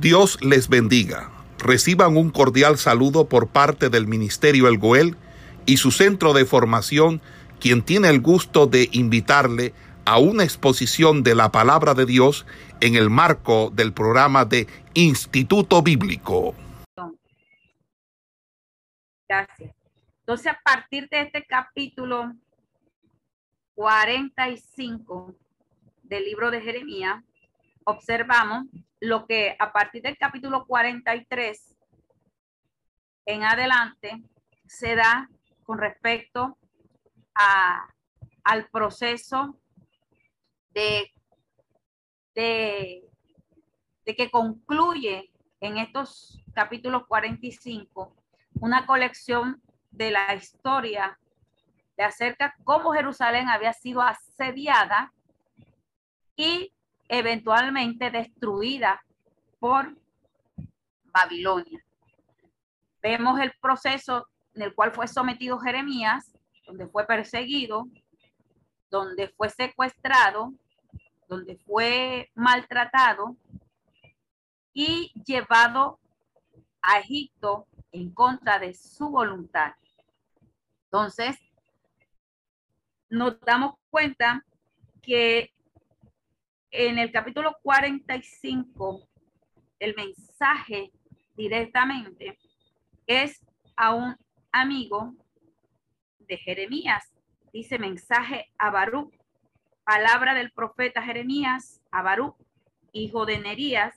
Dios les bendiga. Reciban un cordial saludo por parte del Ministerio El Goel y su centro de formación, quien tiene el gusto de invitarle a una exposición de la palabra de Dios en el marco del programa de Instituto Bíblico. Gracias. Entonces, a partir de este capítulo 45 del libro de Jeremías, observamos lo que a partir del capítulo 43 en adelante se da con respecto a, al proceso de, de, que concluye en estos capítulos 45 una colección de la historia de acerca cómo Jerusalén había sido asediada y eventualmente destruida por Babilonia. Vemos el proceso en el cual fue sometido Jeremías, donde fue perseguido, donde fue secuestrado, donde fue maltratado y llevado a Egipto en contra de su voluntad. Entonces, nos damos cuenta que en el capítulo 45, el mensaje directamente es a un amigo de Jeremías. Dice mensaje a Baruch, palabra del profeta Jeremías a Baruch, hijo de Nerías,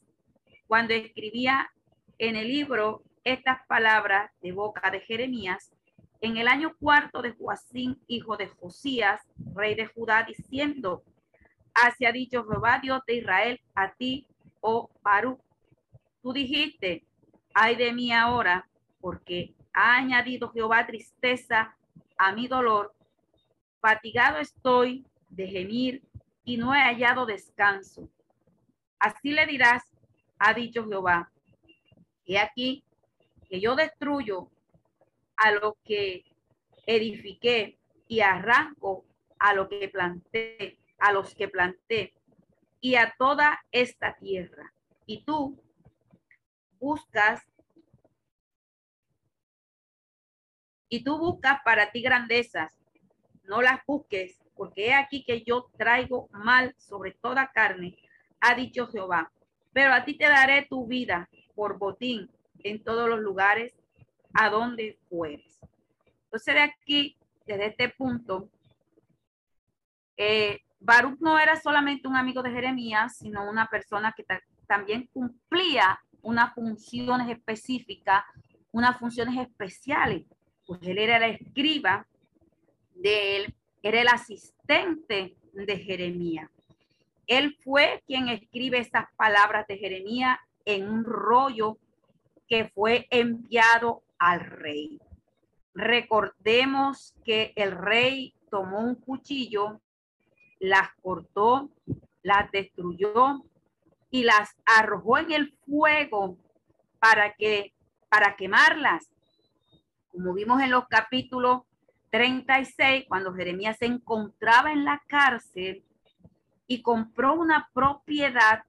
cuando escribía en el libro estas palabras de boca de Jeremías en el año cuarto de Joacín, hijo de Josías, rey de Judá, diciendo, Así ha dicho Jehová, Dios de Israel, a ti, oh Baruch. Tú dijiste, ay de mí ahora, porque ha añadido Jehová tristeza a mi dolor. Fatigado estoy de gemir y no he hallado descanso. Así le dirás, ha dicho Jehová, he aquí que yo destruyo a lo que edifiqué y arranco a lo que planté a los que planté y a toda esta tierra. Y tú buscas y tú buscas para ti grandezas, no las busques, porque he aquí que yo traigo mal sobre toda carne, ha dicho Jehová. Pero a ti te daré tu vida por botín en todos los lugares a donde fueres. Entonces de aquí, desde este punto, eh, Baruch no era solamente un amigo de Jeremías, sino una persona que también cumplía unas funciones específicas, unas funciones especiales. Pues él era el escriba de él, era el asistente de Jeremías. Él fue quien escribe esas palabras de Jeremías en un rollo que fue enviado al rey. Recordemos que el rey tomó un cuchillo las cortó, las destruyó y las arrojó en el fuego para que para quemarlas. Como vimos en los capítulos 36, cuando Jeremías se encontraba en la cárcel y compró una propiedad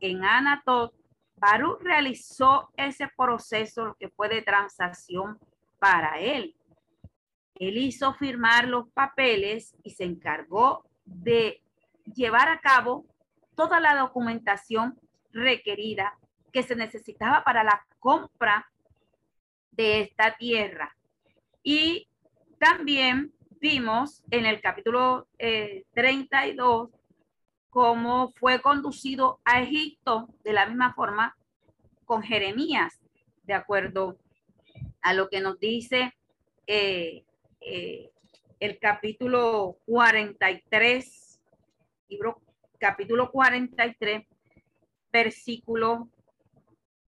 en Anatot, Baruch realizó ese proceso que fue de transacción para él. Él hizo firmar los papeles y se encargó de llevar a cabo toda la documentación requerida que se necesitaba para la compra de esta tierra. Y también vimos en el capítulo 32 eh, cómo fue conducido a Egipto de la misma forma con Jeremías, de acuerdo a lo que nos dice eh, eh, el capítulo 43, libro capítulo 43, versículo,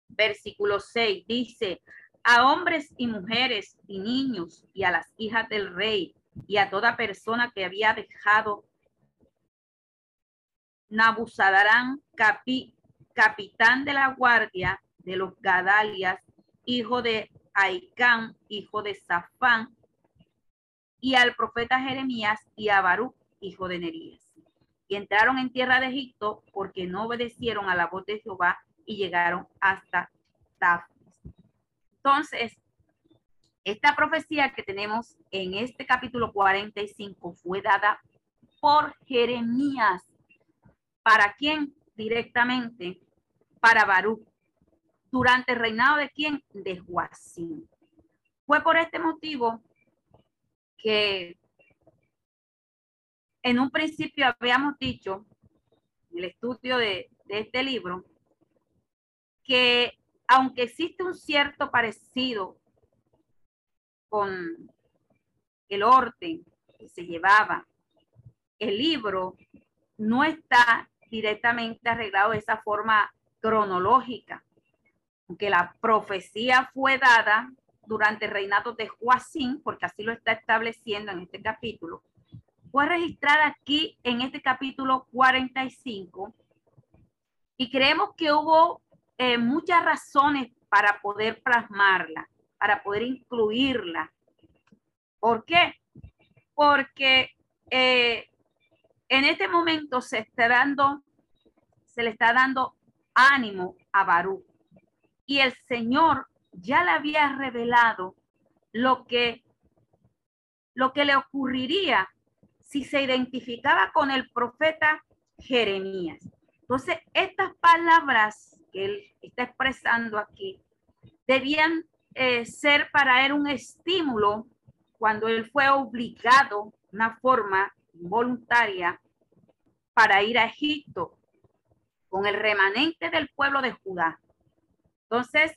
versículo 6, dice, a hombres y mujeres y niños y a las hijas del rey y a toda persona que había dejado Nabuzadarán, capi, capitán de la guardia de los Gadalias, hijo de Aicán, hijo de Safán, y al profeta Jeremías y a Baruch, hijo de Nerías. Y entraron en tierra de Egipto porque no obedecieron a la voz de Jehová, y llegaron hasta Tafnes. Entonces, esta profecía que tenemos en este capítulo 45 fue dada por Jeremías. ¿Para quién? Directamente para Baruch. ¿Durante el reinado de quién? De Joacín. Fue por este motivo que en un principio habíamos dicho, en el estudio de, de este libro, que aunque existe un cierto parecido con el orden que se llevaba. El libro no está directamente arreglado de esa forma cronológica, aunque la profecía fue dada durante el reinado de Joacín, porque así lo está estableciendo en este capítulo, fue registrada aquí en este capítulo 45 y creemos que hubo eh, muchas razones para poder plasmarla para poder incluirla. ¿Por qué? Porque eh, en este momento se está dando, se le está dando ánimo a Barú. Y el Señor ya le había revelado lo que, lo que le ocurriría si se identificaba con el profeta Jeremías. Entonces, estas palabras que él está expresando aquí debían eh, ser para él un estímulo cuando él fue obligado, una forma voluntaria, para ir a Egipto con el remanente del pueblo de Judá. Entonces,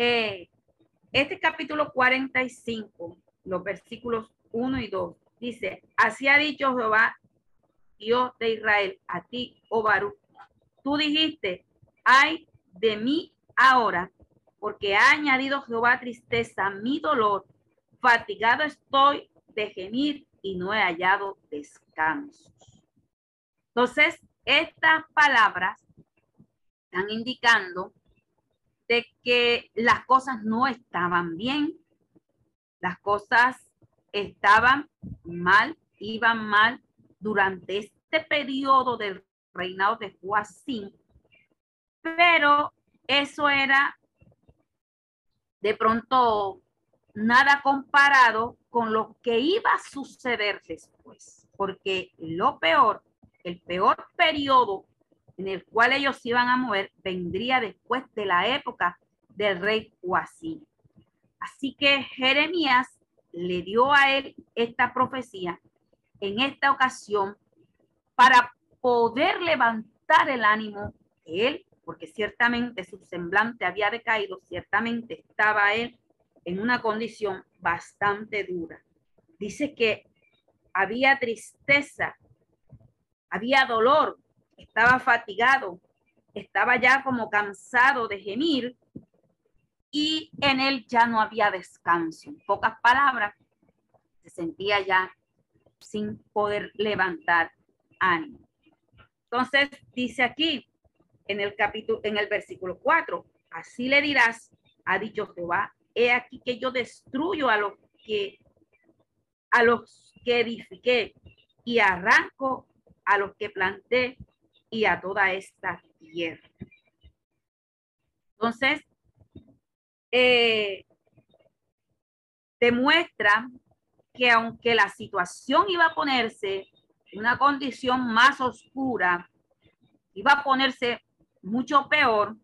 eh, este capítulo 45, los versículos 1 y 2, dice, así ha dicho Jehová, Dios de Israel, a ti, oh tú dijiste, ay de mí ahora, porque ha añadido Jehová tristeza a mi dolor. Fatigado estoy de gemir y no he hallado descanso. Entonces, estas palabras están indicando de que las cosas no estaban bien, las cosas estaban mal, iban mal durante este periodo del reinado de Joacín, pero eso era de pronto nada comparado con lo que iba a suceder después, porque lo peor, el peor periodo en el cual ellos iban a mover vendría después de la época del rey Joacín. Así que Jeremías le dio a él esta profecía en esta ocasión para poder levantar el ánimo de él porque ciertamente su semblante había decaído, ciertamente estaba él en una condición bastante dura. Dice que había tristeza, había dolor, estaba fatigado, estaba ya como cansado de gemir y en él ya no había descanso. En pocas palabras, se sentía ya sin poder levantar ánimo. Entonces dice aquí, en el capítulo, en el versículo 4. Así le dirás, ha dicho Jehová, he aquí que yo destruyo a los que a los que edifiqué y arranco a los que planté y a toda esta tierra. Entonces, eh, demuestra que aunque la situación iba a ponerse en una condición más oscura, iba a ponerse mucho peor,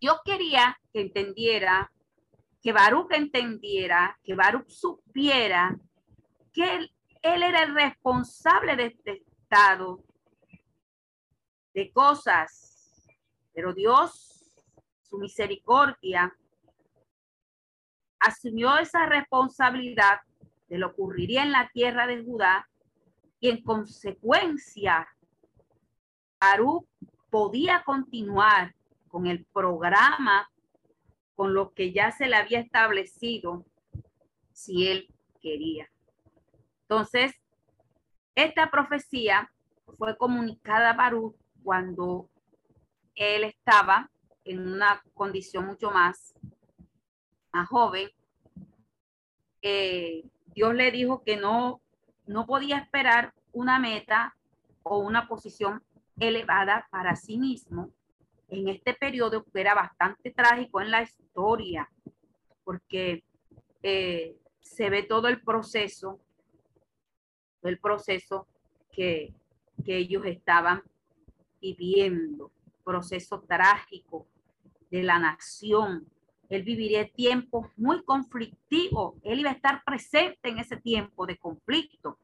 yo quería que entendiera, que Baruch entendiera, que Baruch supiera que él era el responsable de este estado de cosas, pero Dios, su misericordia, asumió esa responsabilidad de lo que ocurriría en la tierra de Judá y en consecuencia, Baruch podía continuar con el programa, con lo que ya se le había establecido, si él quería. Entonces, esta profecía fue comunicada a Baruch cuando él estaba en una condición mucho más, más joven. Eh, Dios le dijo que no, no podía esperar una meta o una posición elevada para sí mismo, en este periodo que era bastante trágico en la historia, porque eh, se ve todo el proceso, el proceso que, que ellos estaban viviendo, proceso trágico de la nación. Él viviría tiempos muy conflictivos. Él iba a estar presente en ese tiempo de conflicto.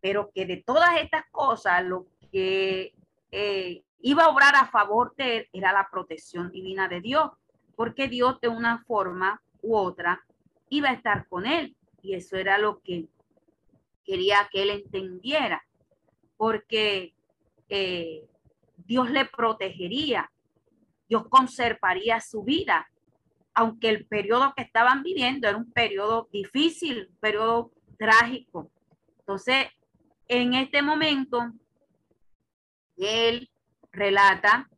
Pero que de todas estas cosas, lo que eh, iba a obrar a favor de él era la protección divina de Dios, porque Dios de una forma u otra iba a estar con él. Y eso era lo que quería que él entendiera, porque eh, Dios le protegería, Dios conservaría su vida, aunque el periodo que estaban viviendo era un periodo difícil, un periodo trágico. Entonces, en este momento, él relata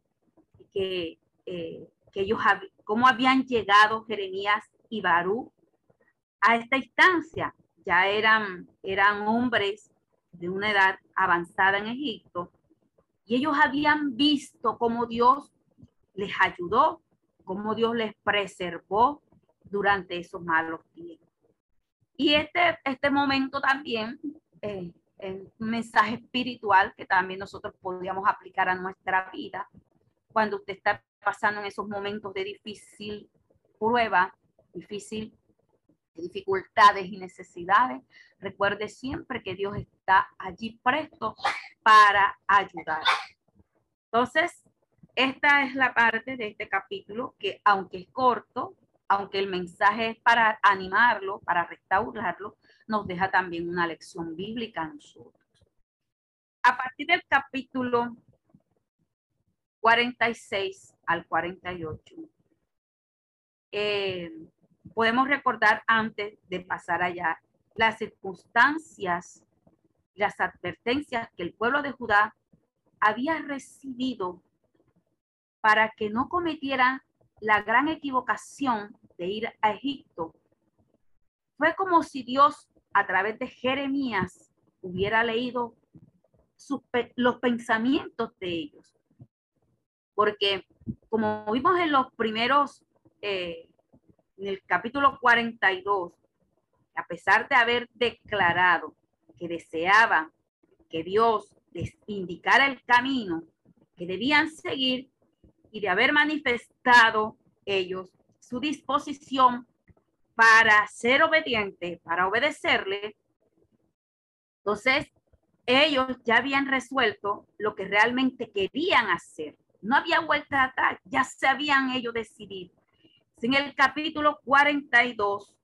que, eh, que ellos, cómo habían llegado Jeremías y Barú a esta instancia. Ya eran, eran hombres de una edad avanzada en Egipto y ellos habían visto cómo Dios les ayudó, cómo Dios les preservó durante esos malos tiempos. Y este, este momento también eh, un mensaje espiritual que también nosotros podríamos aplicar a nuestra vida cuando usted está pasando en esos momentos de difícil prueba, difícil dificultades y necesidades, recuerde siempre que Dios está allí presto para ayudar. Entonces, esta es la parte de este capítulo que aunque es corto, aunque el mensaje es para animarlo, para restaurarlo, nos deja también una lección bíblica a nosotros. A partir del capítulo 46 al 48, eh, podemos recordar antes de pasar allá las circunstancias, las advertencias que el pueblo de Judá había recibido para que no cometieran la gran equivocación de ir a Egipto. Fue como si Dios a través de Jeremías hubiera leído los pensamientos de ellos. Porque como vimos en los primeros, eh, en el capítulo 42, a pesar de haber declarado que deseaban que Dios les indicara el camino que debían seguir y de haber manifestado ellos su disposición para ser obediente, para obedecerle, entonces ellos ya habían resuelto lo que realmente querían hacer. No había vuelta atrás, ya se habían ellos decidido. En el capítulo 42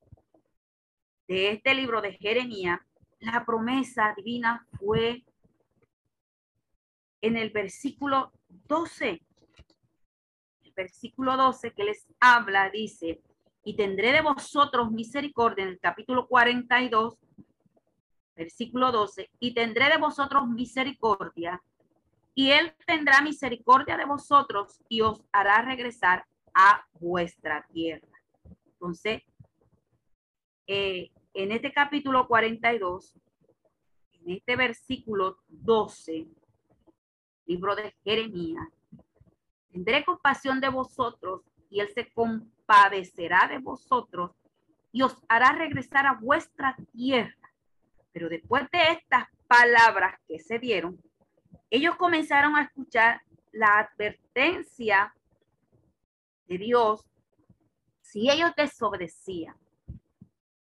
de este libro de Jeremías, la promesa divina fue en el versículo 12. El versículo 12 que les habla dice, y tendré de vosotros misericordia en el capítulo 42, versículo 12, y tendré de vosotros misericordia, y él tendrá misericordia de vosotros y os hará regresar a vuestra tierra. Entonces, eh, en este capítulo 42, en este versículo 12, libro de Jeremías, tendré compasión de vosotros y él se compadecerá de vosotros y os hará regresar a vuestra tierra. Pero después de estas palabras que se dieron, ellos comenzaron a escuchar la advertencia de Dios si ellos desobedecían.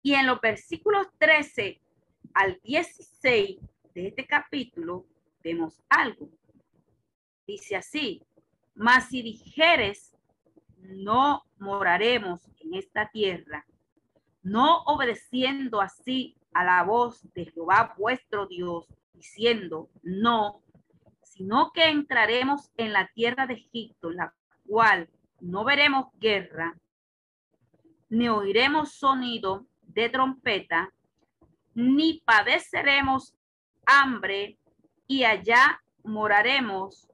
Y en los versículos 13 al 16 de este capítulo vemos algo. Dice así, mas si dijeres, no moraremos en esta tierra, no obedeciendo así a la voz de Jehová vuestro Dios, diciendo, no, sino que entraremos en la tierra de Egipto, la cual no veremos guerra, ni oiremos sonido de trompeta, ni padeceremos hambre, y allá moraremos.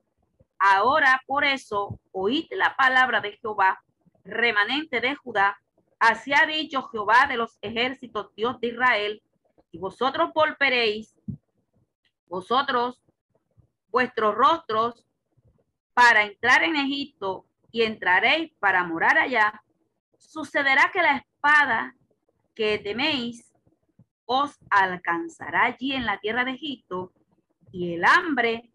Ahora por eso oíd la palabra de Jehová, remanente de Judá, así ha dicho Jehová de los ejércitos, Dios de Israel, y vosotros volveréis, vosotros, vuestros rostros para entrar en Egipto y entraréis para morar allá, sucederá que la espada que teméis os alcanzará allí en la tierra de Egipto y el hambre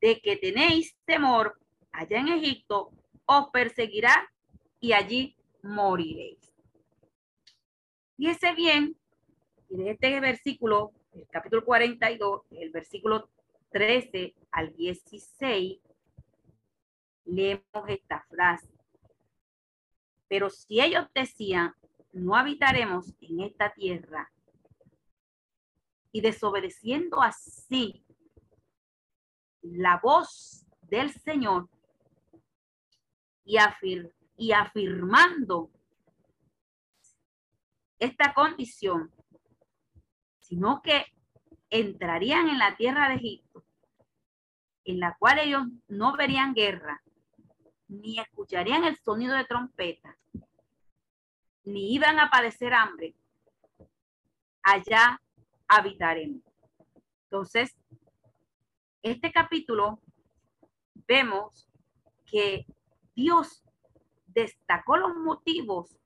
de que tenéis temor allá en Egipto os perseguirá y allí moriréis. Fíjese bien, de este versículo, el capítulo 42, el versículo 13 al 16, leemos esta frase. Pero si ellos decían, no habitaremos en esta tierra, y desobedeciendo así la voz del Señor y, y afirmando esta condición, sino que entrarían en la tierra de Egipto, en la cual ellos no verían guerra, ni escucharían el sonido de trompeta, ni iban a padecer hambre. Allá habitaremos. Entonces, este capítulo vemos que Dios destacó los motivos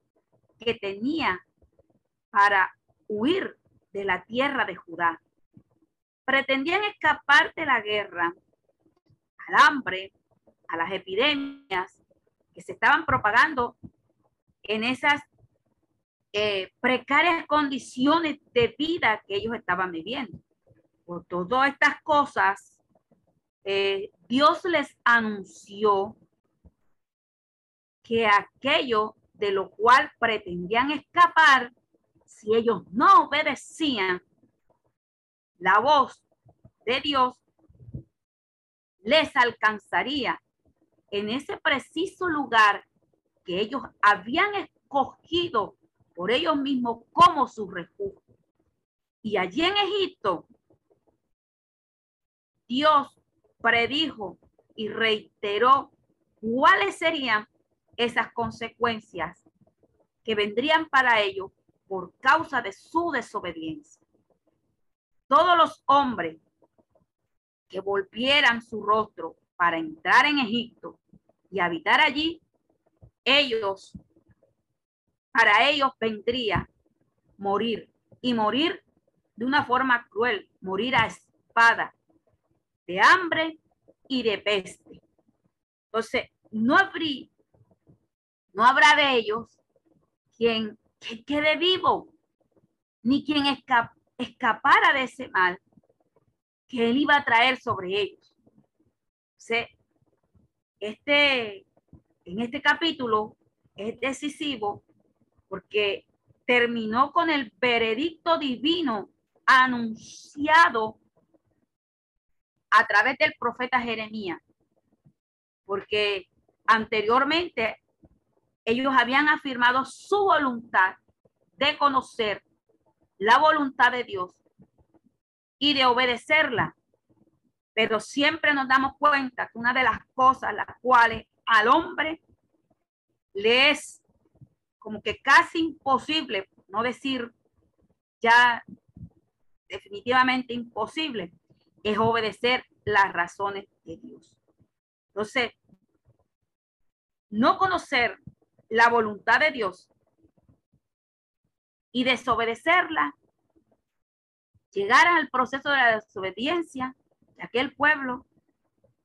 que tenía para huir de la tierra de Judá. Pretendían escapar de la guerra, al hambre, a las epidemias que se estaban propagando en esas eh, precarias condiciones de vida que ellos estaban viviendo. Por todas estas cosas, eh, Dios les anunció que aquello de lo cual pretendían escapar, si ellos no obedecían la voz de Dios, les alcanzaría en ese preciso lugar que ellos habían escogido por ellos mismos como su refugio. Y allí en Egipto, Dios predijo y reiteró cuáles serían esas consecuencias que vendrían para ellos por causa de su desobediencia. Todos los hombres que volvieran su rostro para entrar en Egipto y habitar allí, ellos, para ellos vendría morir y morir de una forma cruel, morir a espada, de hambre y de peste. Entonces, no habría, no habrá de ellos quien, quede vivo, ni quien escapara de ese mal que él iba a traer sobre ellos. Este, en este capítulo es decisivo porque terminó con el veredicto divino anunciado a través del profeta Jeremías, porque anteriormente ellos habían afirmado su voluntad de conocer la voluntad de Dios y de obedecerla. Pero siempre nos damos cuenta que una de las cosas las cuales al hombre le es como que casi imposible, no decir ya definitivamente imposible, es obedecer las razones de Dios. Entonces, no conocer la voluntad de Dios y desobedecerla, llegar al proceso de la desobediencia de aquel pueblo,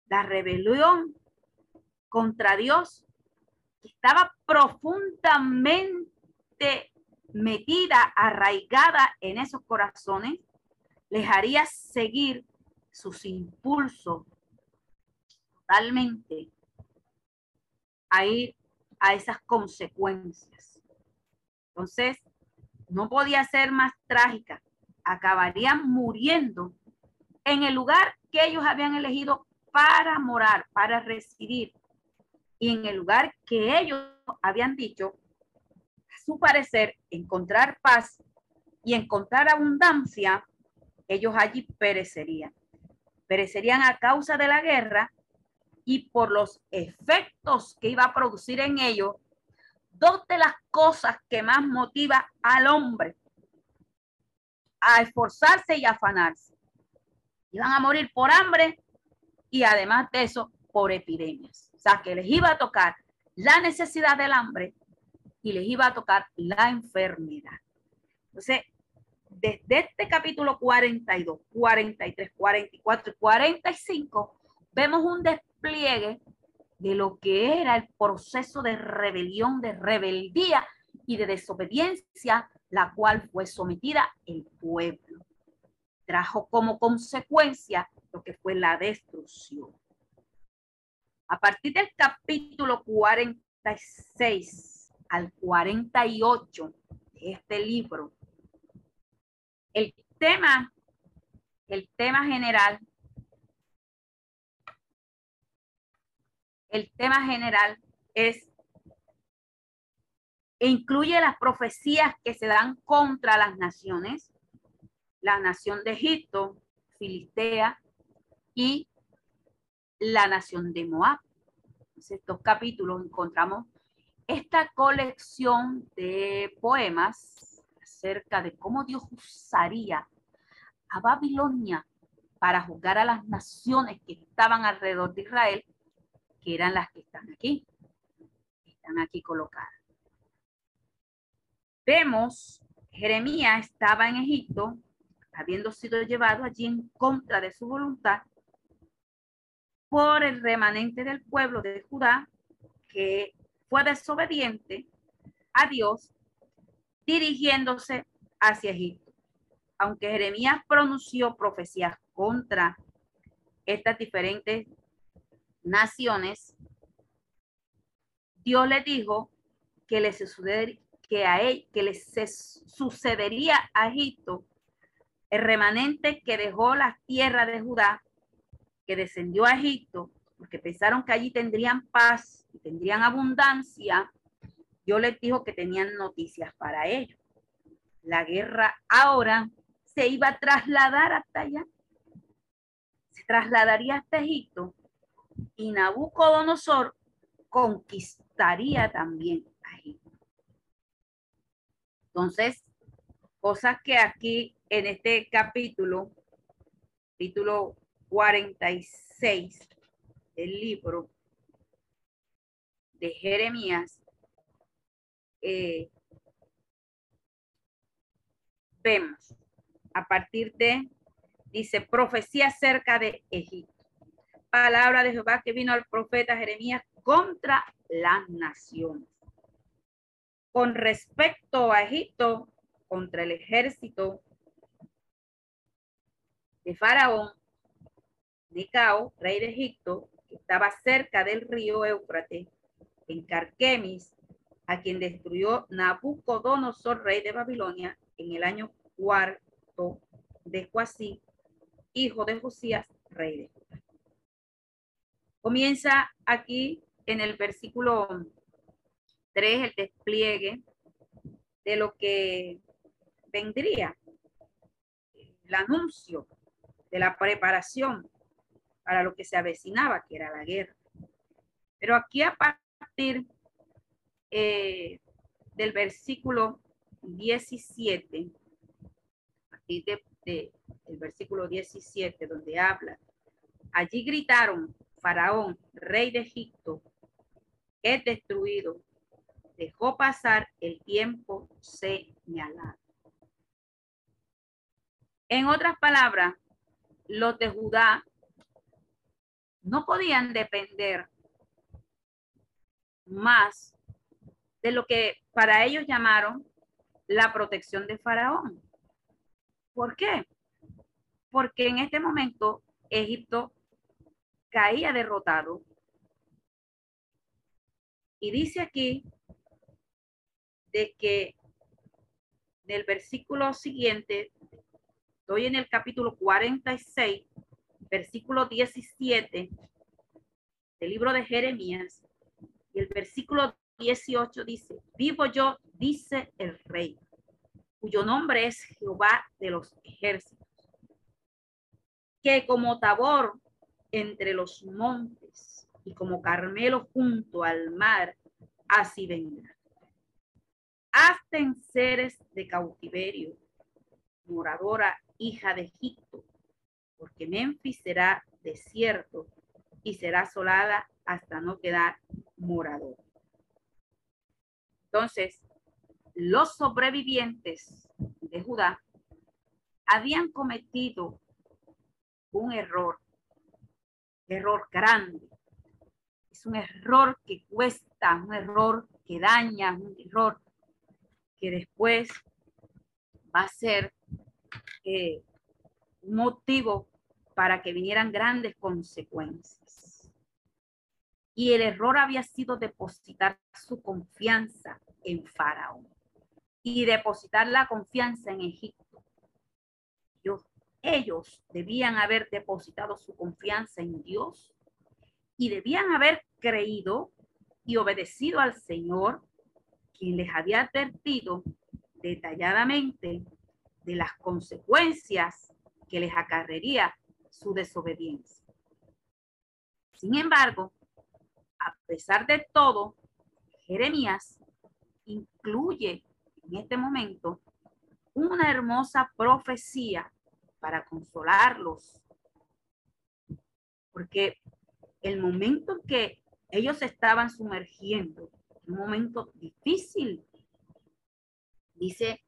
la rebelión contra Dios, que estaba profundamente metida, arraigada en esos corazones, les haría seguir sus impulsos totalmente a ir a esas consecuencias. Entonces, no podía ser más trágica. Acabarían muriendo en el lugar que ellos habían elegido para morar, para residir. Y en el lugar que ellos habían dicho, a su parecer, encontrar paz y encontrar abundancia, ellos allí perecerían perecerían a causa de la guerra y por los efectos que iba a producir en ellos, dos de las cosas que más motiva al hombre a esforzarse y afanarse. Iban a morir por hambre y además de eso, por epidemias. O sea, que les iba a tocar la necesidad del hambre y les iba a tocar la enfermedad. Entonces, desde este capítulo 42, 43, 44 y 45, vemos un despliegue de lo que era el proceso de rebelión, de rebeldía y de desobediencia, la cual fue sometida el pueblo. Trajo como consecuencia lo que fue la destrucción. A partir del capítulo 46 al 48 de este libro, el tema, el tema general, el tema general es e incluye las profecías que se dan contra las naciones, la nación de Egipto, Filistea y la nación de Moab. En estos capítulos encontramos esta colección de poemas acerca de cómo Dios usaría a Babilonia para juzgar a las naciones que estaban alrededor de Israel, que eran las que están aquí, están aquí colocadas. Vemos, Jeremías estaba en Egipto, habiendo sido llevado allí en contra de su voluntad por el remanente del pueblo de Judá, que fue desobediente a Dios dirigiéndose hacia Egipto. Aunque Jeremías pronunció profecías contra estas diferentes naciones, Dios le dijo que, le que, a él, que les sucedería a Egipto el remanente que dejó la tierra de Judá, que descendió a Egipto, porque pensaron que allí tendrían paz y tendrían abundancia, yo les dijo que tenían noticias para ellos. La guerra ahora se iba a trasladar hasta allá. Se trasladaría hasta Egipto y Nabucodonosor conquistaría también a Egipto. Entonces, cosas que aquí en este capítulo, capítulo 46 del libro de Jeremías, eh, vemos a partir de, dice, profecía acerca de Egipto. Palabra de Jehová que vino al profeta Jeremías contra las naciones. Con respecto a Egipto, contra el ejército de Faraón, Nicao, rey de Egipto, que estaba cerca del río Éufrates, en Carquemis, a quien destruyó Nabucodonosor, rey de Babilonia, en el año cuarto de Joasí, hijo de Josías, rey de Judá. Comienza aquí en el versículo 3 el despliegue de lo que vendría, el anuncio de la preparación para lo que se avecinaba, que era la guerra. Pero aquí a partir eh, del versículo 17, aquí de, el versículo 17, donde habla, allí gritaron, Faraón, rey de Egipto, es destruido, dejó pasar el tiempo señalado. En otras palabras, los de Judá no podían depender más de lo que para ellos llamaron la protección de Faraón. ¿Por qué? Porque en este momento Egipto caía derrotado. Y dice aquí de que del versículo siguiente, estoy en el capítulo 46, versículo 17 del libro de Jeremías, y el versículo 18 dice, vivo yo, dice el rey, cuyo nombre es Jehová de los ejércitos, que como Tabor entre los montes y como Carmelo junto al mar, así vendrá. Hasta en seres de cautiverio, moradora hija de Egipto, porque Memphis será desierto y será asolada hasta no quedar morador. Entonces, los sobrevivientes de Judá habían cometido un error, error grande. Es un error que cuesta, un error que daña, un error que después va a ser eh, motivo para que vinieran grandes consecuencias. Y el error había sido depositar su confianza en Faraón y depositar la confianza en Egipto. ellos debían haber depositado su confianza en Dios y debían haber creído y obedecido al Señor, quien les había advertido detalladamente de las consecuencias que les acarrería su desobediencia. Sin embargo, a pesar de todo, Jeremías incluye en este momento una hermosa profecía para consolarlos. Porque el momento en que ellos estaban sumergiendo, un momento difícil, dice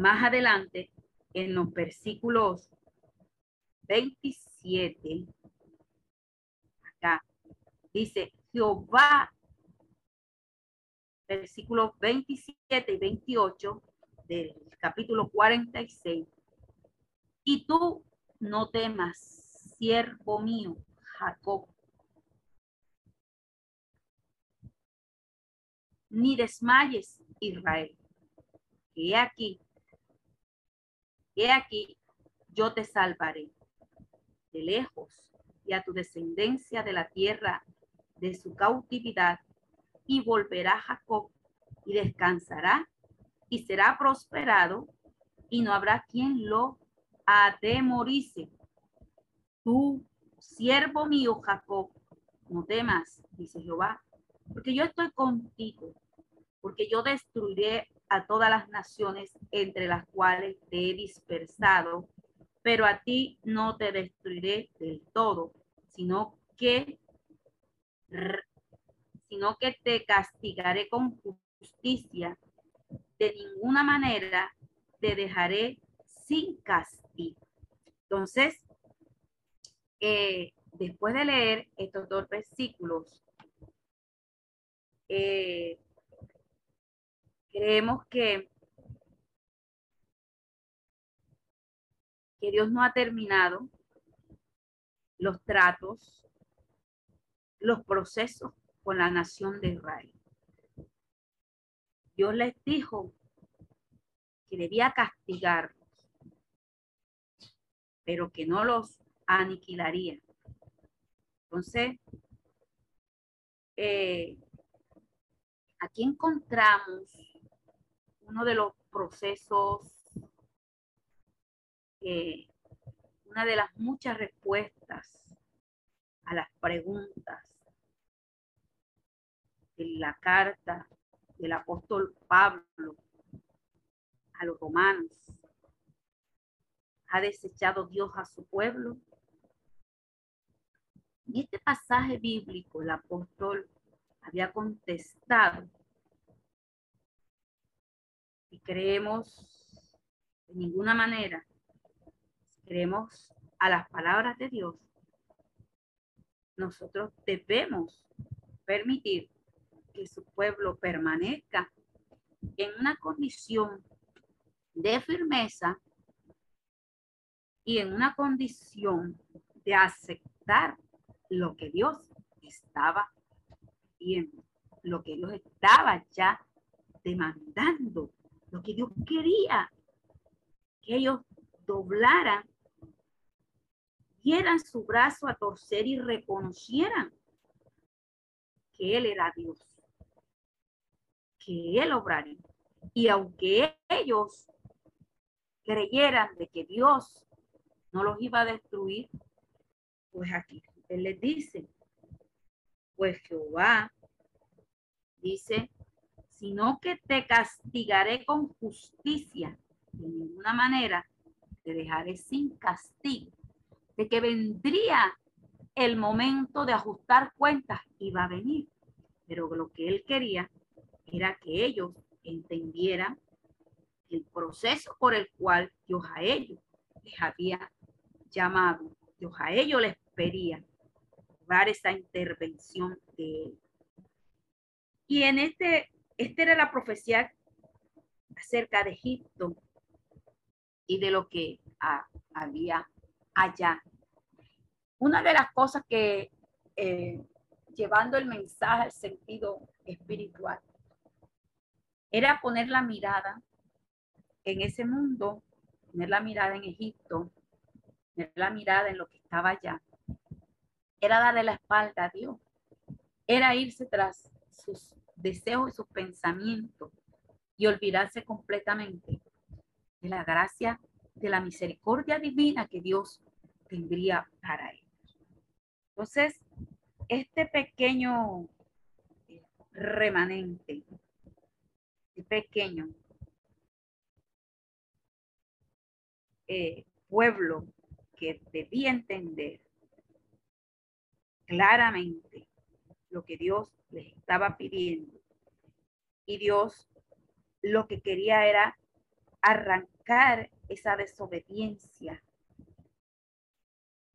más adelante en los versículos 27, acá, dice, Jehová, versículos 27 y 28 del capítulo 46, y tú no temas, siervo mío, Jacob, ni desmayes, Israel, que aquí He aquí, yo te salvaré de lejos y a tu descendencia de la tierra de su cautividad, y volverá Jacob y descansará y será prosperado, y no habrá quien lo atemorice. Tú, siervo mío Jacob, no temas, dice Jehová, porque yo estoy contigo, porque yo destruiré a todas las naciones entre las cuales te he dispersado, pero a ti no te destruiré del todo, sino que sino que te castigaré con justicia. De ninguna manera te dejaré sin castigo. Entonces, eh, después de leer estos dos versículos, eh, Creemos que, que Dios no ha terminado los tratos, los procesos con la nación de Israel. Dios les dijo que debía castigarlos, pero que no los aniquilaría. Entonces, eh, aquí encontramos uno de los procesos, una de las muchas respuestas a las preguntas de la carta del apóstol Pablo a los romanos. ¿Ha desechado Dios a su pueblo? En este pasaje bíblico el apóstol había contestado creemos de ninguna manera, si creemos a las palabras de Dios, nosotros debemos permitir que su pueblo permanezca en una condición de firmeza y en una condición de aceptar lo que Dios estaba viendo, lo que Dios estaba ya demandando lo que Dios quería, que ellos doblaran, dieran su brazo a torcer y reconocieran que Él era Dios, que Él obraría. Y aunque ellos creyeran de que Dios no los iba a destruir, pues aquí Él les dice, pues Jehová dice sino que te castigaré con justicia. De ninguna manera te dejaré sin castigo. De que vendría el momento de ajustar cuentas iba a venir. Pero lo que él quería era que ellos entendieran el proceso por el cual Dios a ellos les había llamado. Dios a ellos les pedía dar esa intervención de él. Y en este, esta era la profecía acerca de Egipto y de lo que había allá. Una de las cosas que, eh, llevando el mensaje al sentido espiritual, era poner la mirada en ese mundo, poner la mirada en Egipto, poner la mirada en lo que estaba allá, era darle la espalda a Dios, era irse tras sus deseos y sus pensamientos y olvidarse completamente de la gracia, de la misericordia divina que Dios tendría para ellos. Entonces, este pequeño eh, remanente, este pequeño eh, pueblo que debía entender claramente lo que Dios les estaba pidiendo. Y Dios lo que quería era arrancar esa desobediencia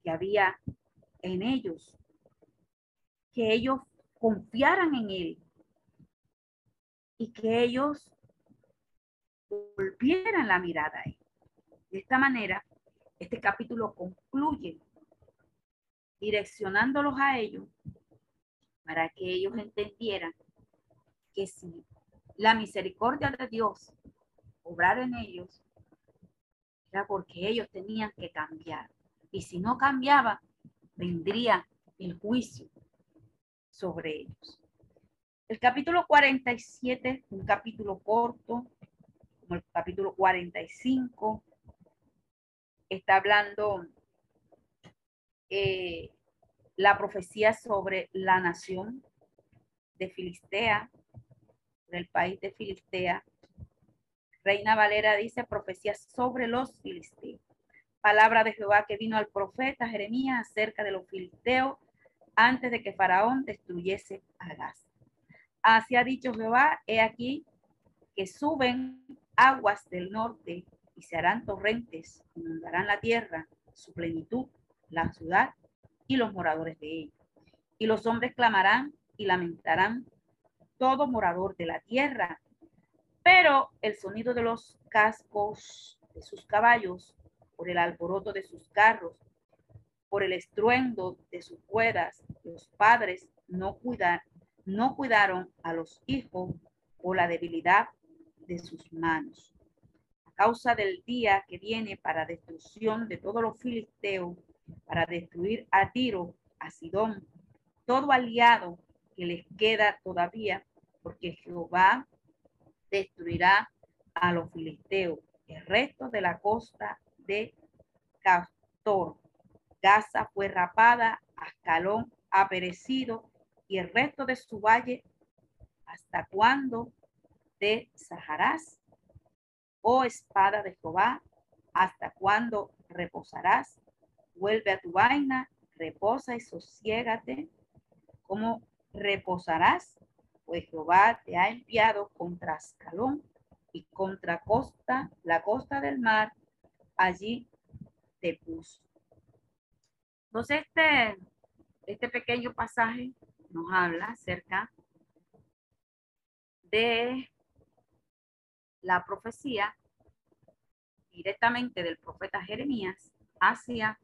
que había en ellos, que ellos confiaran en Él y que ellos volvieran la mirada a Él. De esta manera, este capítulo concluye direccionándolos a ellos para que ellos entendieran que si la misericordia de Dios obrar en ellos, era porque ellos tenían que cambiar. Y si no cambiaba, vendría el juicio sobre ellos. El capítulo 47, un capítulo corto, como el capítulo 45, está hablando eh, la profecía sobre la nación de Filistea, del país de Filistea. Reina Valera dice profecía sobre los filisteos. Palabra de Jehová que vino al profeta Jeremías acerca de los filisteos antes de que Faraón destruyese a Gaza. Así ha dicho Jehová, he aquí que suben aguas del norte y se harán torrentes, inundarán la tierra, su plenitud, la ciudad y los moradores de ella. Y los hombres clamarán y lamentarán todo morador de la tierra. Pero el sonido de los cascos de sus caballos, por el alboroto de sus carros, por el estruendo de sus ruedas, los padres no, cuidan, no cuidaron a los hijos por la debilidad de sus manos. A causa del día que viene para destrucción de todos los filisteos, para destruir a Tiro, a Sidón, todo aliado que les queda todavía, porque Jehová destruirá a los filisteos, el resto de la costa de Castor. Gaza fue rapada, Ascalón ha perecido y el resto de su valle, ¿hasta cuándo te sajarás? Oh espada de Jehová, ¿hasta cuándo reposarás? Vuelve a tu vaina, reposa y sosiégate. ¿Cómo reposarás? Pues Jehová te ha enviado contra Ascalón y contra costa, la costa del mar, allí te puso. Entonces, este, este pequeño pasaje nos habla acerca de la profecía directamente del profeta Jeremías hacia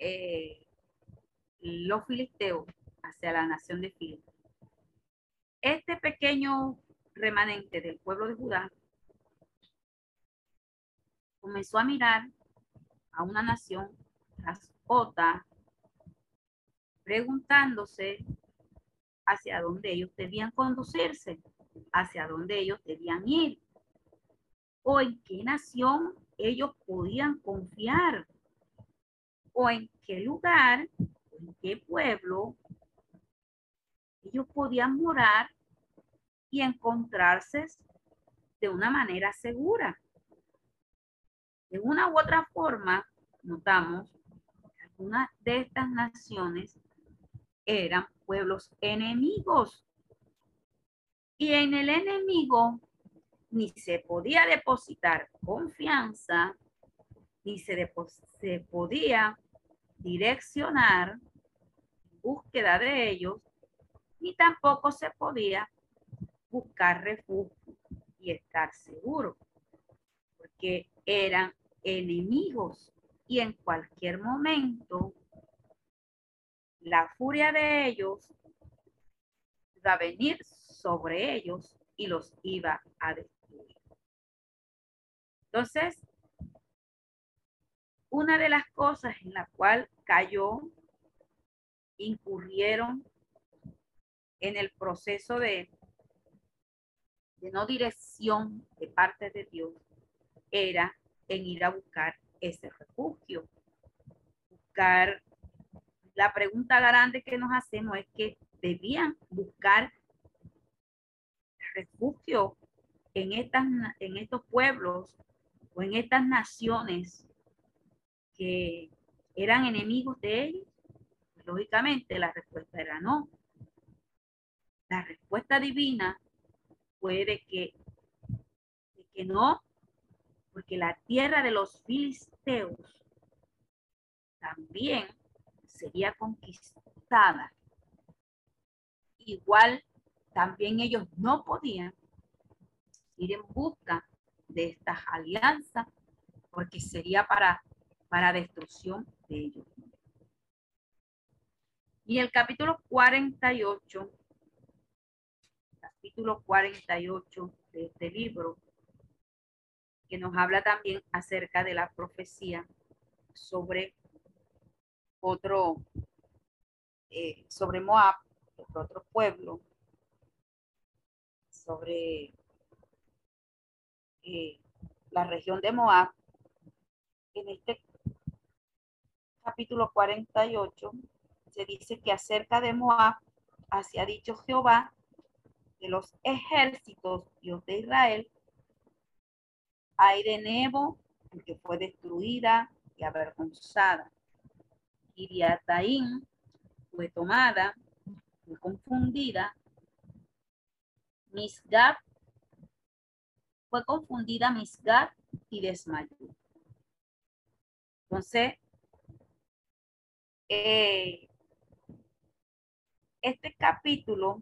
eh, los filisteos hacia la nación de Filipe. Este pequeño remanente del pueblo de Judá comenzó a mirar a una nación tras otra, preguntándose hacia dónde ellos debían conducirse, hacia dónde ellos debían ir, o en qué nación ellos podían confiar o en qué lugar, en qué pueblo ellos podían morar y encontrarse de una manera segura. De una u otra forma, notamos una de estas naciones eran pueblos enemigos. Y en el enemigo ni se podía depositar confianza, ni se, se podía direccionar en búsqueda de ellos, ni tampoco se podía buscar refugio y estar seguro, porque eran enemigos y en cualquier momento la furia de ellos iba a venir sobre ellos y los iba a destruir. Entonces, una de las cosas en la cual cayó, incurrieron en el proceso de, no dirección de parte de Dios, era en ir a buscar ese refugio. Buscar, la pregunta grande que nos hacemos es que debían buscar refugio en, estas, en estos pueblos o en estas naciones eran enemigos de ellos. Lógicamente la respuesta era no. La respuesta divina fue de que, que no, porque la tierra de los filisteos también sería conquistada. Igual también ellos no podían ir en busca de estas alianzas porque sería para, para destrucción de ellos. Y el capítulo 48, capítulo 48 de este libro, que nos habla también acerca de la profecía sobre otro, eh, sobre Moab, otro pueblo, sobre eh, la región de Moab, en este capítulo 48 se dice que acerca de Moab, hacia dicho Jehová, de los ejércitos, Dios de Israel, hay de Nebo, que fue destruida y avergonzada. Kiriataín fue tomada, fue confundida. Misgab fue confundida Misgab y desmayó. Entonces, eh, este capítulo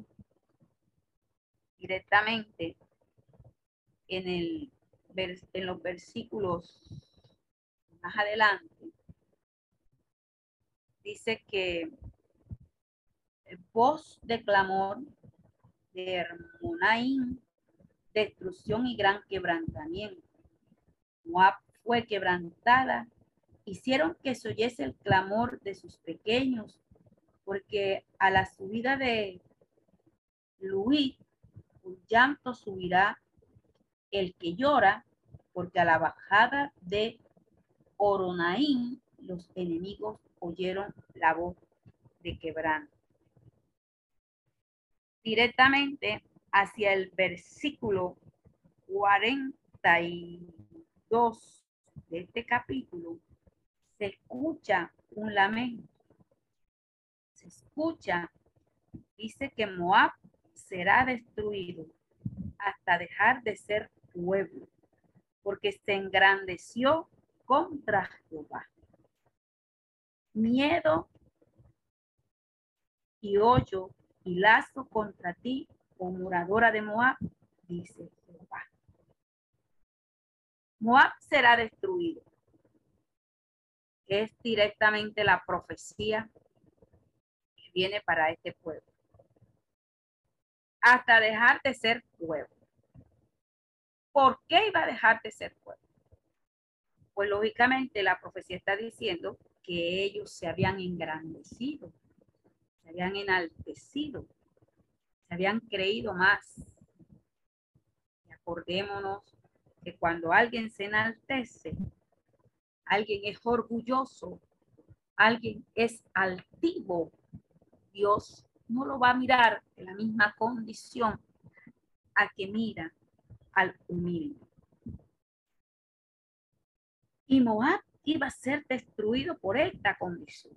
directamente en el en los versículos más adelante, dice que voz de clamor de Hermonaín, destrucción y gran quebrantamiento. Moab fue quebrantada, hicieron que se oyese el clamor de sus pequeños, porque a la subida de Luis, un llanto subirá el que llora, porque a la bajada de Oronaín los enemigos oyeron la voz de quebranto. Directamente hacia el versículo 42 de este capítulo, se escucha un lamento. Se escucha, dice que Moab será destruido hasta dejar de ser pueblo, porque se engrandeció contra Jehová. Miedo y hoyo y lazo contra ti, oh moradora de Moab, dice Jehová. Moab será destruido. Es directamente la profecía que viene para este pueblo. Hasta dejar de ser pueblo. ¿Por qué iba a dejar de ser pueblo? Pues lógicamente la profecía está diciendo que ellos se habían engrandecido, se habían enaltecido, se habían creído más. Y acordémonos que cuando alguien se enaltece, alguien es orgulloso, alguien es altivo, Dios no lo va a mirar en la misma condición a que mira al humilde. Y Moab iba a ser destruido por esta condición.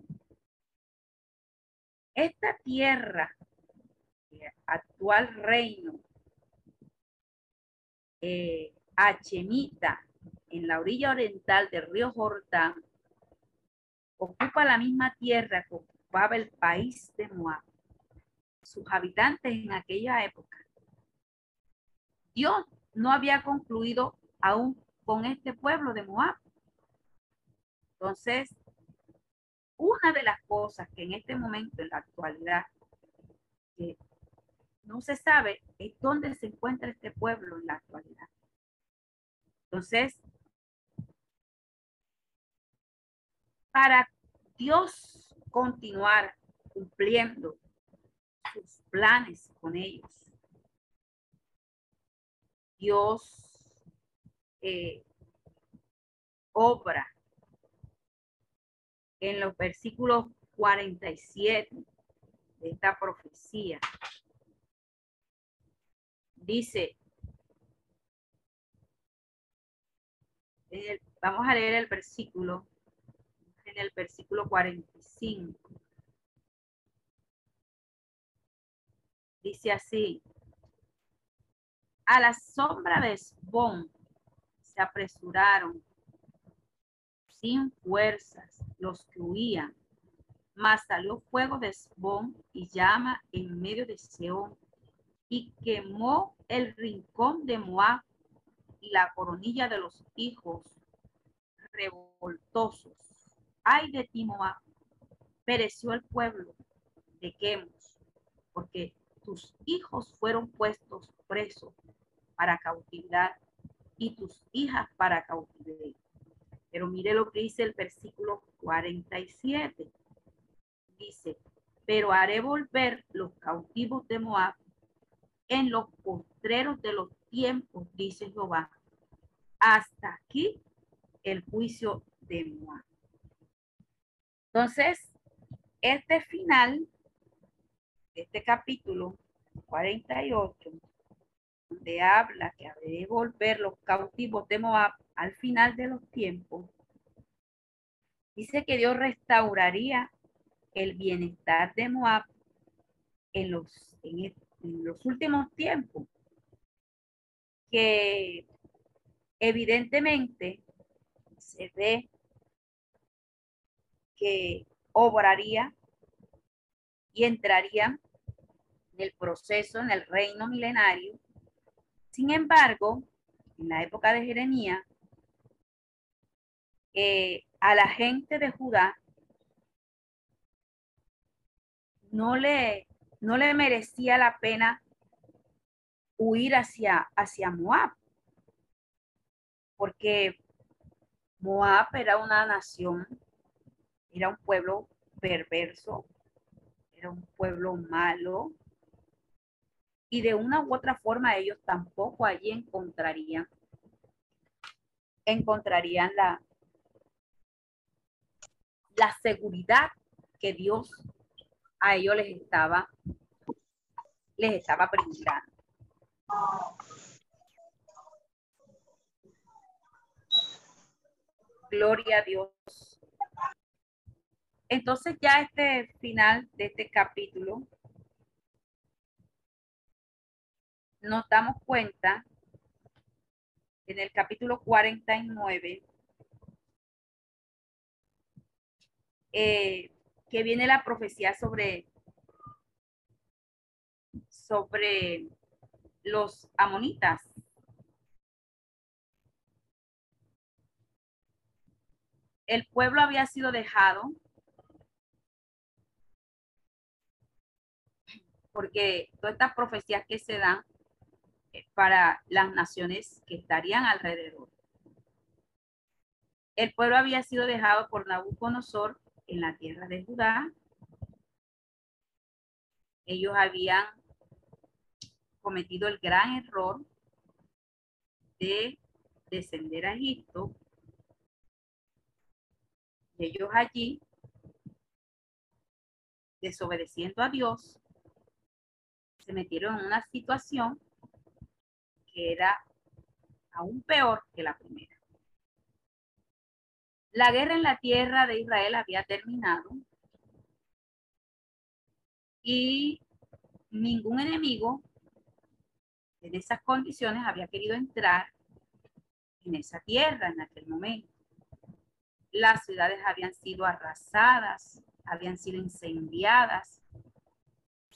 Esta tierra, actual reino, eh, Achemita, en la orilla oriental del río Jordán, ocupa la misma tierra que ocupaba el país de Moab. Sus habitantes en aquella época. Dios no había concluido aún con este pueblo de Moab. Entonces, una de las cosas que en este momento, en la actualidad, no se sabe es dónde se encuentra este pueblo en la actualidad. Entonces, para Dios continuar cumpliendo sus planes con ellos. Dios eh, obra en los versículos 47 de esta profecía. Dice, vamos a leer el versículo en el versículo 45. Dice así, a la sombra de Esbón se apresuraron sin fuerzas los que huían, mas salió fuego de Esbón y llama en medio de Seón y quemó el rincón de Moab y la coronilla de los hijos revoltosos ay de ti, Moab, pereció el pueblo de Quemos, porque tus hijos fueron puestos presos para cautividad y tus hijas para cautividad. Pero mire lo que dice el versículo 47. Dice, pero haré volver los cautivos de Moab en los postreros de los tiempos, dice Jehová. Hasta aquí el juicio de Moab. Entonces, este final, este capítulo 48, donde habla que habría de volver los cautivos de Moab al final de los tiempos, dice que Dios restauraría el bienestar de Moab en los, en los últimos tiempos, que evidentemente se ve que obraría y entraría en el proceso, en el reino milenario. Sin embargo, en la época de Jeremías, eh, a la gente de Judá no le, no le merecía la pena huir hacia, hacia Moab, porque Moab era una nación era un pueblo perverso, era un pueblo malo. Y de una u otra forma ellos tampoco allí encontrarían, encontrarían la, la seguridad que Dios a ellos les estaba, les estaba brindando. Gloria a Dios. Entonces ya este final de este capítulo nos damos cuenta en el capítulo 49 eh, que viene la profecía sobre sobre los amonitas. El pueblo había sido dejado porque todas estas profecías que se dan eh, para las naciones que estarían alrededor. El pueblo había sido dejado por Nabucodonosor en la tierra de Judá. Ellos habían cometido el gran error de descender a Egipto. Ellos allí, desobedeciendo a Dios, se metieron en una situación que era aún peor que la primera. La guerra en la tierra de Israel había terminado y ningún enemigo en esas condiciones había querido entrar en esa tierra en aquel momento. Las ciudades habían sido arrasadas, habían sido incendiadas,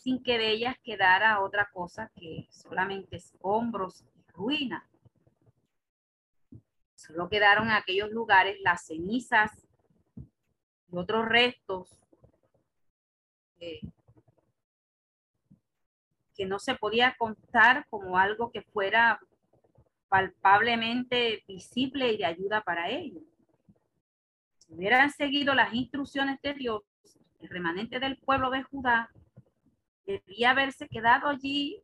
sin que de ellas quedara otra cosa que solamente escombros y ruina. Solo quedaron en aquellos lugares las cenizas y otros restos que no se podía contar como algo que fuera palpablemente visible y de ayuda para ellos. Si hubieran seguido las instrucciones de Dios, el remanente del pueblo de Judá debía haberse quedado allí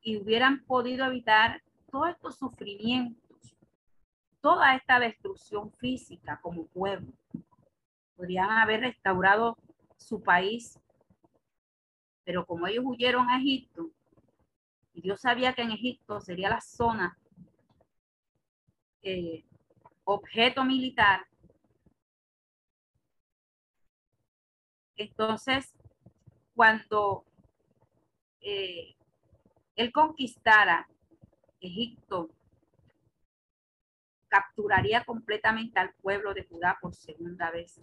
y hubieran podido evitar todos estos sufrimientos, toda esta destrucción física como pueblo. Podrían haber restaurado su país pero como ellos huyeron a Egipto, y Dios sabía que en Egipto sería la zona eh, objeto militar, entonces cuando eh, él conquistara Egipto, capturaría completamente al pueblo de Judá por segunda vez.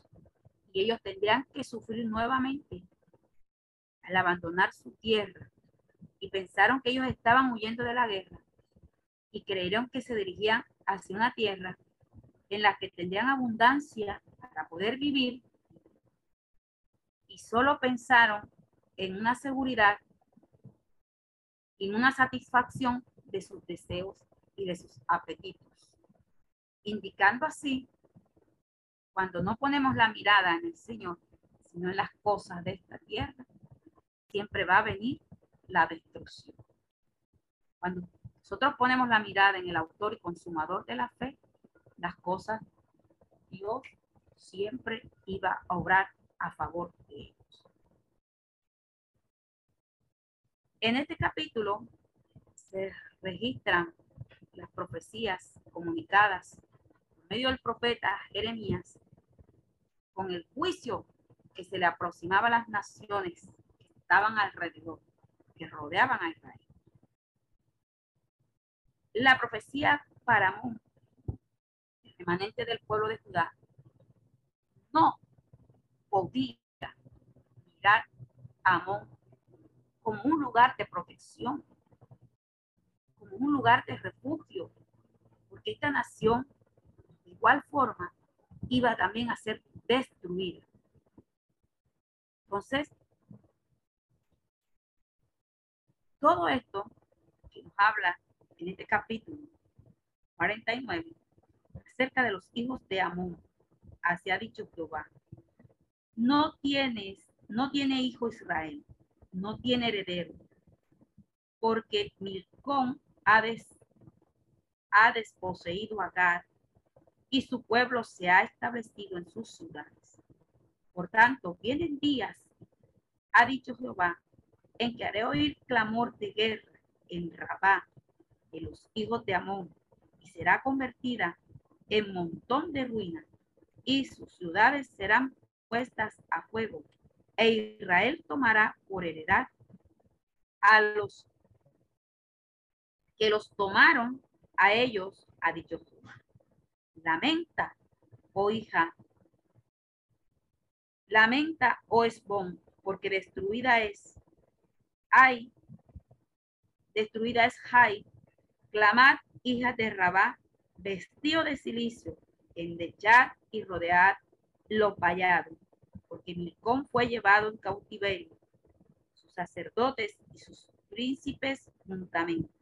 Y ellos tendrían que sufrir nuevamente al abandonar su tierra y pensaron que ellos estaban huyendo de la guerra y creyeron que se dirigían hacia una tierra en la que tendrían abundancia para poder vivir y solo pensaron en una seguridad en una satisfacción de sus deseos y de sus apetitos, indicando así, cuando no ponemos la mirada en el Señor, sino en las cosas de esta tierra, siempre va a venir la destrucción. Cuando nosotros ponemos la mirada en el autor y consumador de la fe, las cosas, Dios siempre iba a obrar a favor de ellos. En este capítulo se registran las profecías comunicadas por medio del profeta Jeremías con el juicio que se le aproximaba a las naciones estaban alrededor, que rodeaban a Israel. La profecía para Amón, el remanente del pueblo de Judá, no podía mirar a Amón como un lugar de protección, como un lugar de refugio, porque esta nación de igual forma iba también a ser destruida. Entonces, Todo esto que nos habla en este capítulo 49 acerca de los hijos de Amón, así ha dicho Jehová. No tienes, no tiene hijo Israel, no tiene heredero, porque Milcón ha, ha desposeído a Gad y su pueblo se ha establecido en sus ciudades. Por tanto, vienen días, ha dicho Jehová, en que haré oír clamor de guerra en Rabá de los hijos de Amón, y será convertida en montón de ruinas, y sus ciudades serán puestas a fuego, e Israel tomará por heredad a los que los tomaron a ellos, ha dicho Jehová. Lamenta, oh hija, lamenta, oh Esbón, porque destruida es Ay, destruida es Jai. Clamad, hijas de Rabá, vestido de silicio, endechad y rodead los vallados, porque Milcón fue llevado en cautiverio, sus sacerdotes y sus príncipes juntamente.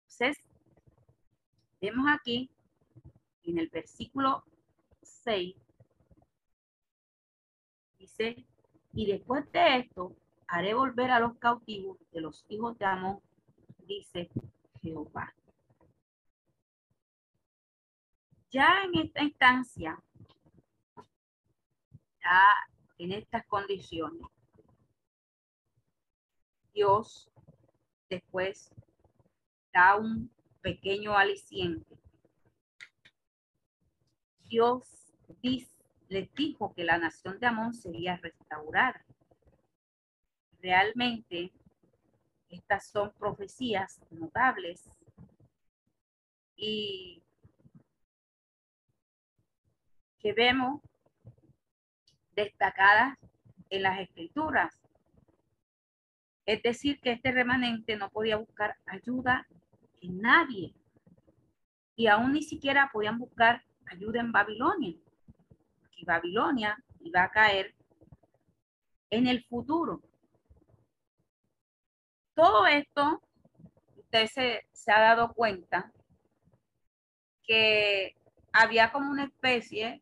Entonces, vemos aquí en el versículo 6, dice, y después de esto, haré volver a los cautivos de los hijos de Amón, dice Jehová. Ya en esta instancia, en estas condiciones, Dios después da un pequeño aliciente Dios les dijo que la nación de Amón sería restaurada. Realmente, estas son profecías notables y que vemos destacadas en las escrituras. Es decir, que este remanente no podía buscar ayuda en nadie y aún ni siquiera podían buscar ayuda en Babilonia. Y Babilonia iba a caer en el futuro. Todo esto, usted se, se ha dado cuenta que había como una especie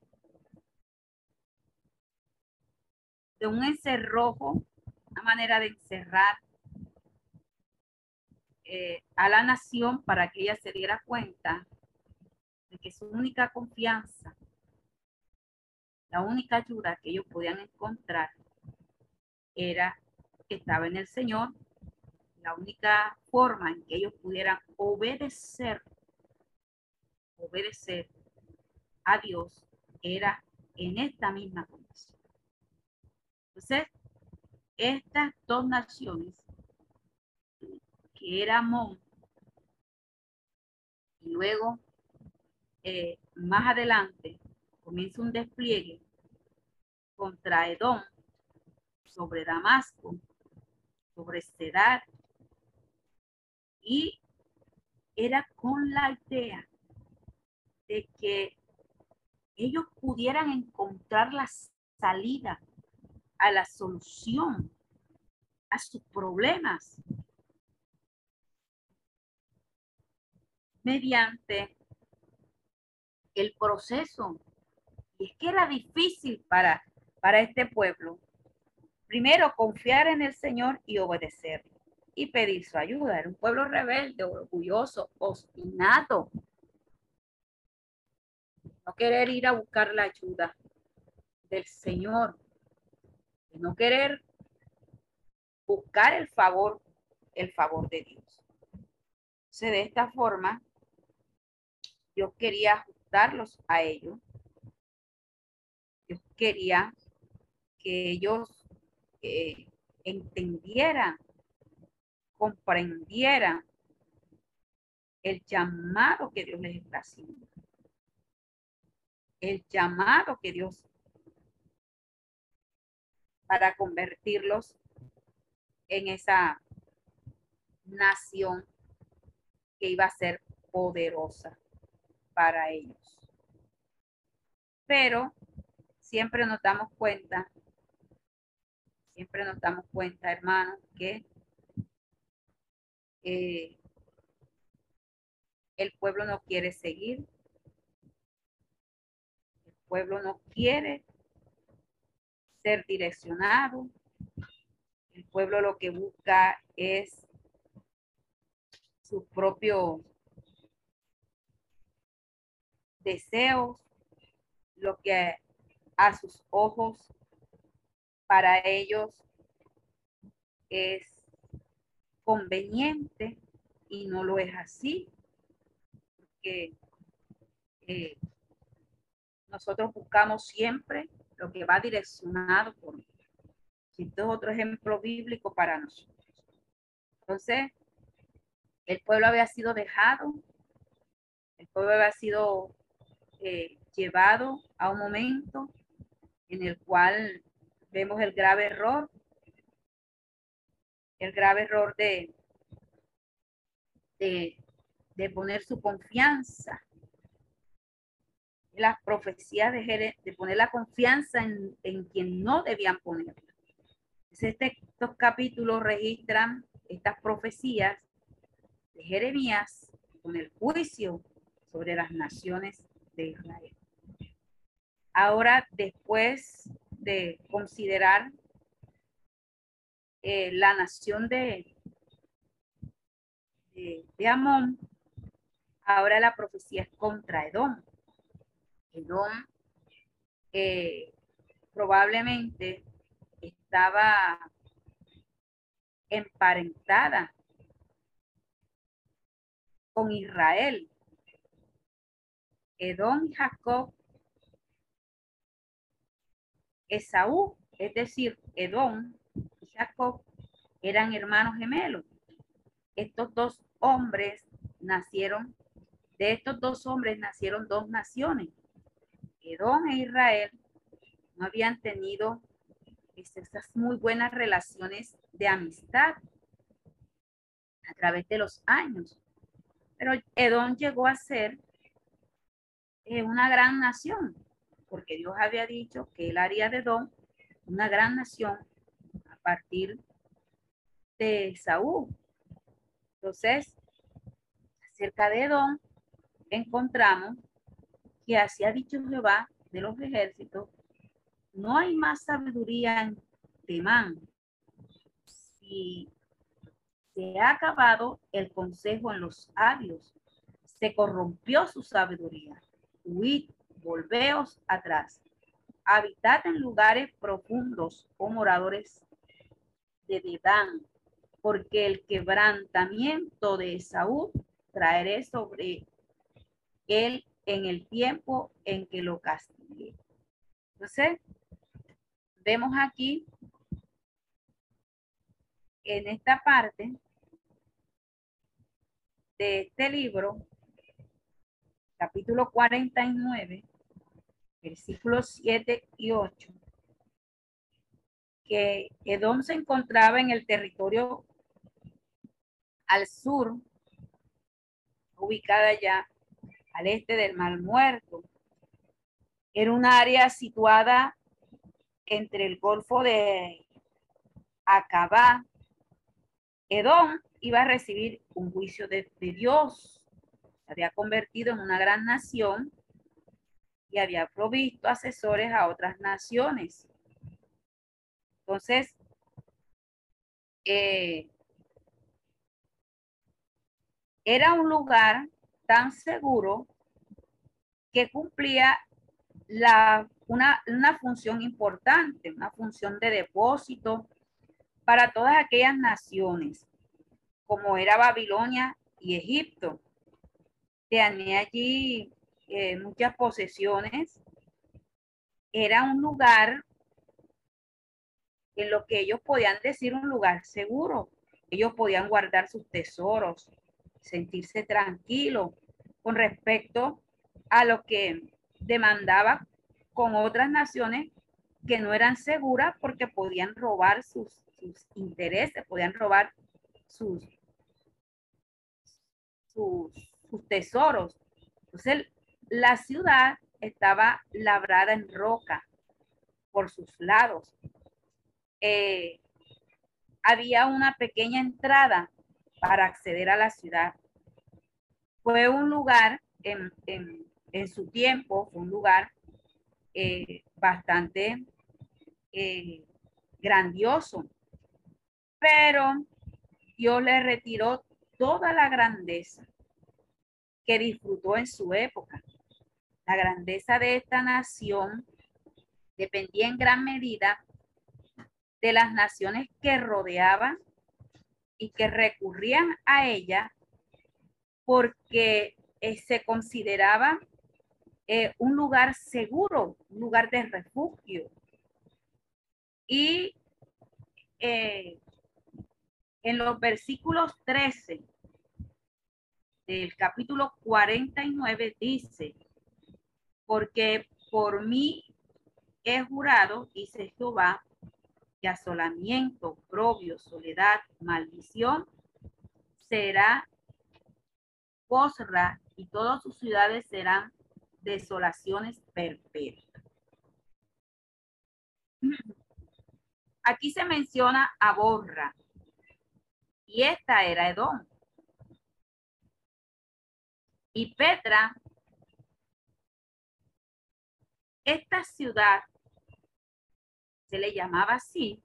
de un encerrojo, una manera de encerrar eh, a la nación para que ella se diera cuenta de que su única confianza, la única ayuda que ellos podían encontrar era que estaba en el Señor. La única forma en que ellos pudieran obedecer, obedecer a Dios era en esta misma condición. Entonces, estas dos naciones, que era Amón, y luego eh, más adelante comienza un despliegue contra Edom, sobre Damasco, sobre Sedar, y era con la idea de que ellos pudieran encontrar la salida a la solución a sus problemas mediante el proceso. Y es que era difícil para, para este pueblo. Primero, confiar en el Señor y obedecer y pedir su ayuda. Era un pueblo rebelde, orgulloso, obstinado. No querer ir a buscar la ayuda del Señor no querer buscar el favor, el favor de Dios. Entonces, de esta forma, yo quería ajustarlos a ellos. Yo quería que ellos eh, entendieran, comprendieran el llamado que Dios les está haciendo. El llamado que Dios para convertirlos en esa nación que iba a ser poderosa para ellos. Pero siempre nos damos cuenta, siempre nos damos cuenta, hermanos, que eh, el pueblo no quiere seguir, el pueblo no quiere direccionado. El pueblo lo que busca es sus propios deseos, lo que a sus ojos para ellos es conveniente y no lo es así, porque eh, nosotros buscamos siempre lo que va direccionado por Esto es otro ejemplo bíblico para nosotros. Entonces, el pueblo había sido dejado, el pueblo había sido eh, llevado a un momento en el cual vemos el grave error, el grave error de, de, de poner su confianza las profecías de, de poner la confianza en, en, quien no debían ponerla. Este, estos capítulos registran estas profecías de Jeremías con el juicio sobre las naciones de Israel. Ahora, después de considerar eh, la nación de, de, de Amón, ahora la profecía es contra Edom. Edom eh, probablemente estaba emparentada con Israel. Edom y Jacob Esaú, es decir, Edom y Jacob, eran hermanos gemelos. Estos dos hombres nacieron, de estos dos hombres nacieron dos naciones. Edom e Israel no habían tenido esas muy buenas relaciones de amistad a través de los años. Pero Edom llegó a ser eh, una gran nación, porque Dios había dicho que él haría de Edom una gran nación a partir de Saúl. Entonces, acerca de Edom, encontramos que así ha dicho Jehová de los ejércitos, no hay más sabiduría en Temán. Si se ha acabado el consejo en los sabios, se corrompió su sabiduría. Huid, volveos atrás. Habitad en lugares profundos, oh moradores de Dedán, porque el quebrantamiento de Esaú traeré sobre él en el tiempo en que lo castigue. Entonces, vemos aquí en esta parte de este libro, capítulo 49, versículos 7 y 8, que Edom se encontraba en el territorio al sur, ubicada ya al este del Mar Muerto. Era un área situada entre el Golfo de Acabá. Edom iba a recibir un juicio de, Dios. Se había convertido en una gran nación y había provisto asesores a otras naciones. Entonces, eh, era un lugar tan seguro que cumplía una función importante, una función de depósito para todas aquellas naciones, como era Babilonia y Egipto. Tenía allí eh, muchas posesiones. Era un lugar en lo que ellos podían decir un lugar seguro. Ellos podían guardar sus tesoros, sentirse tranquilo con respecto a lo que demandaba con otras naciones que no eran seguras porque podían robar sus, intereses, podían robar sus, sus, tesoros. Entonces, la ciudad estaba labrada en roca por sus lados. Eh, había una pequeña entrada para acceder a la ciudad. Fue un lugar en, su tiempo, fue un lugar eh, bastante eh, grandioso, pero Dios le retiró toda la grandeza que disfrutó en su época. La grandeza de esta nación dependía en gran medida de las naciones que rodeaban y que recurrían a ella porque eh, se consideraba eh, un lugar seguro, un lugar de refugio. Y eh, en los versículos 13 del capítulo 49 dice, porque por mí he jurado, dice Jehová, que asolamiento, propio, soledad, maldición, será Bosra y todas sus ciudades serán desolaciones perpetuas. Aquí se menciona a Borra y esta era Edom. Y Petra, esta ciudad se le llamaba así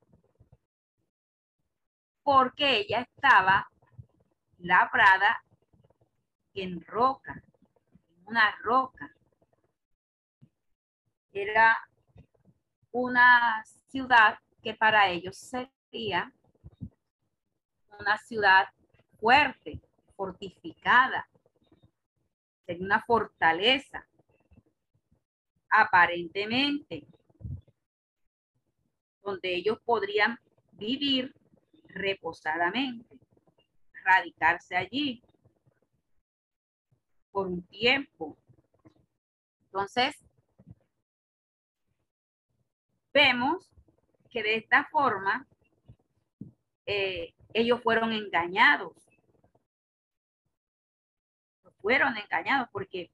porque ella estaba labrada en roca, en una roca. Era una ciudad que para ellos sería una ciudad fuerte, fortificada, sería una fortaleza. Aparentemente, donde ellos podrían vivir reposadamente, radicarse allí por un tiempo. Entonces, vemos que de esta forma eh, ellos fueron engañados. Fueron engañados porque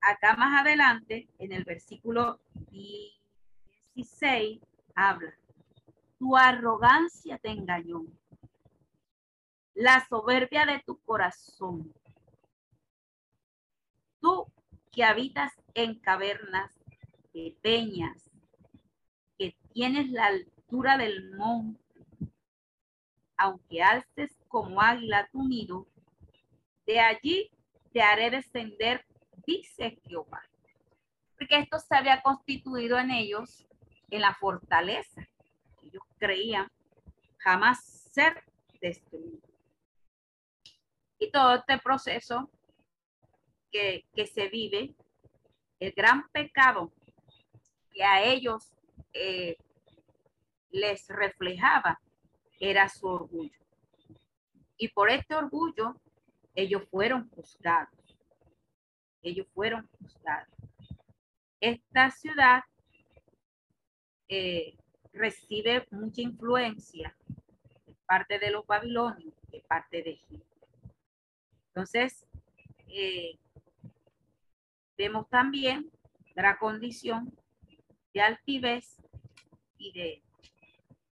acá más adelante, en el versículo 16, habla, tu arrogancia te engañó, la soberbia de tu corazón. Tú que habitas en cavernas de peñas, que tienes la altura del monte, aunque alces como águila tu nido, de allí te haré descender, dice Jehová. Porque esto se había constituido en ellos en la fortaleza. Ellos creían jamás ser destruidos. Y todo este proceso que, se vive, el gran pecado que a ellos eh, les reflejaba era su orgullo. Y por este orgullo, ellos fueron juzgados. Ellos fueron juzgados. Esta ciudad eh, recibe mucha influencia de parte de los babilonios, de parte de Egipto. Entonces, eh, vemos también la condición de altivez y de,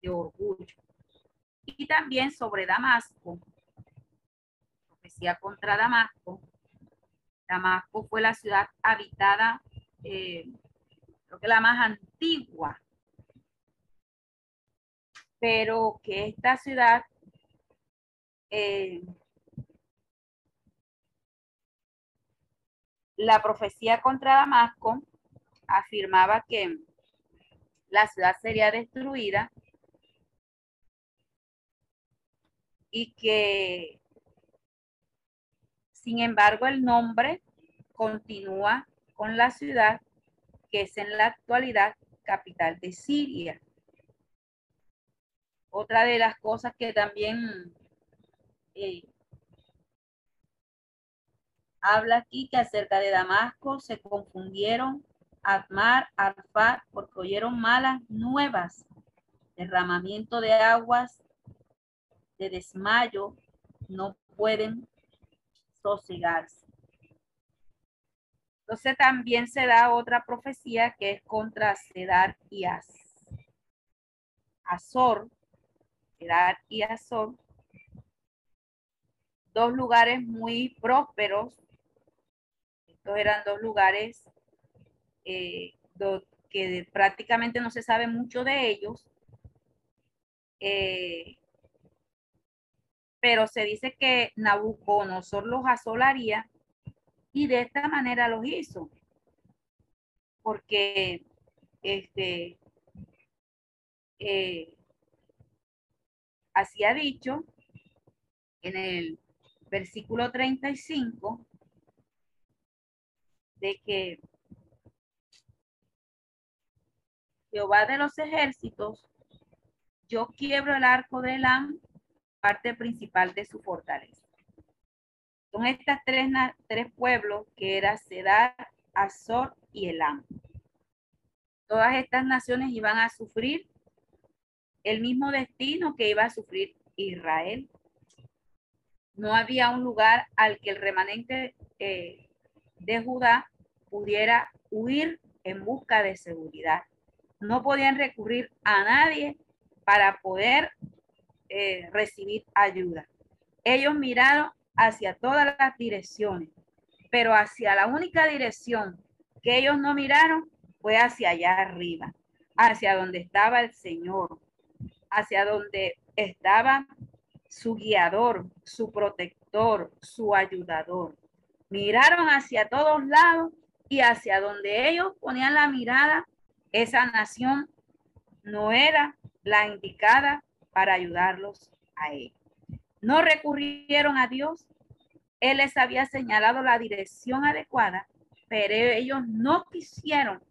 de orgullo. Y también sobre Damasco, profecía contra Damasco. Damasco fue la ciudad habitada, eh, creo que la más antigua, pero que esta ciudad eh, la profecía contra Damasco afirmaba que la ciudad sería destruida y que, sin embargo, el nombre continúa con la ciudad que es en la actualidad capital de Siria. Otra de las cosas que también eh, habla aquí que acerca de Damasco se confundieron Admar, Arfat, porque oyeron malas nuevas, derramamiento de aguas de desmayo no pueden sosigarse. Entonces también se da otra profecía que es contra Sedar y Azor, Sedar y Azor, dos lugares muy prósperos. Estos eran dos lugares eh, que prácticamente no se sabe mucho de ellos. Eh, pero se dice que Nabucodonosor los asolaría y de esta manera los hizo. Porque este eh, así ha dicho en el versículo 35 de que Jehová de los ejércitos, yo quiebro el arco de Elam parte principal de su fortaleza. Son estas tres, tres pueblos que eran Sedar, Azor y Elam. Todas estas naciones iban a sufrir el mismo destino que iba a sufrir Israel. No había un lugar al que el remanente eh, de Judá pudiera huir en busca de seguridad. No podían recurrir a nadie para poder eh, recibir ayuda. Ellos miraron hacia todas las direcciones, pero hacia la única dirección que ellos no miraron fue hacia allá arriba, hacia donde estaba el Señor, hacia donde estaba su guiador, su protector, su ayudador. Miraron hacia todos lados y hacia donde ellos ponían la mirada, esa nación no era la indicada para ayudarlos a él. No recurrieron a Dios. Él les había señalado la dirección adecuada, pero ellos no quisieron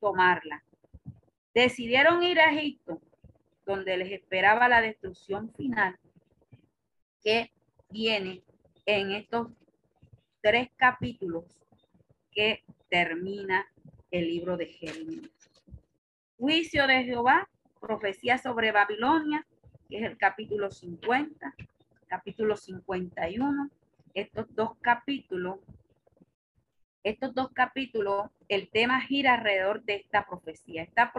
tomarla. decidieron ir a Egipto, donde les esperaba la destrucción final que viene en estos tres capítulos que termina el libro de Jeremías. Juicio de Jehová, profecía sobre Babilonia, que es el capítulo 50, capítulo 51. Estos dos capítulos, estos dos capítulos, el tema gira alrededor de esta profecía. Esta,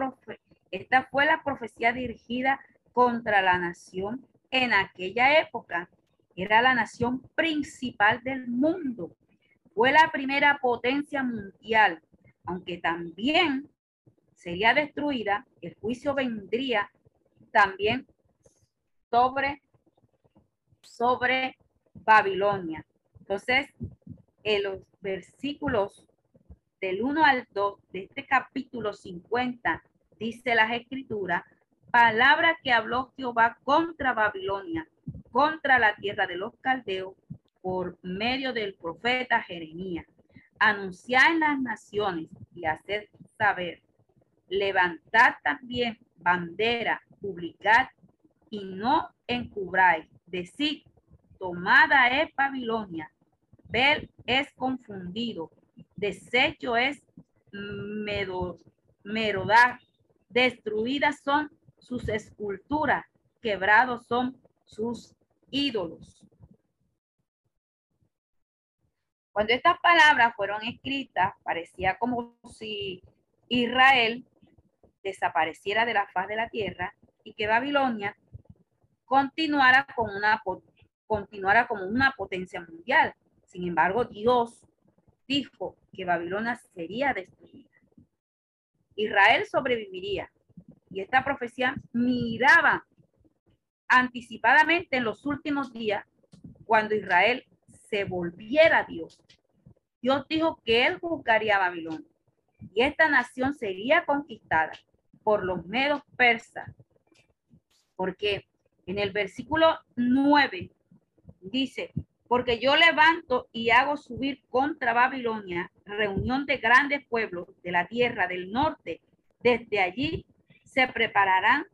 esta fue la profecía dirigida contra la nación en aquella época. Era la nación principal del mundo. Fue la primera potencia mundial, aunque también sería destruida, el juicio vendría también sobre, sobre Babilonia. Entonces, en los versículos del 1 al 2 de este capítulo 50, dice las escrituras, palabra que habló Jehová contra Babilonia, contra la tierra de los caldeos, por medio del profeta Jeremías. Anunciar en las naciones y hacer saber. Levantad también bandera, publicar y no encubráis. Decid, tomada es Babilonia, Bel es confundido, desecho es Merodar, destruidas son sus esculturas, quebrados son sus ídolos. Cuando estas palabras fueron escritas, parecía como si Israel desapareciera de la faz de la tierra y que Babilonia continuara, con una, continuara como una potencia mundial. Sin embargo, Dios dijo que Babilonia sería destruida. Israel sobreviviría. Y esta profecía miraba anticipadamente en los últimos días cuando Israel se volviera a Dios. Dios dijo que él juzgaría a Babilonia y esta nación sería conquistada por los medos persas. Porque en el versículo 9 dice, porque yo levanto y hago subir contra Babilonia reunión de grandes pueblos de la tierra del norte. Desde allí se prepararán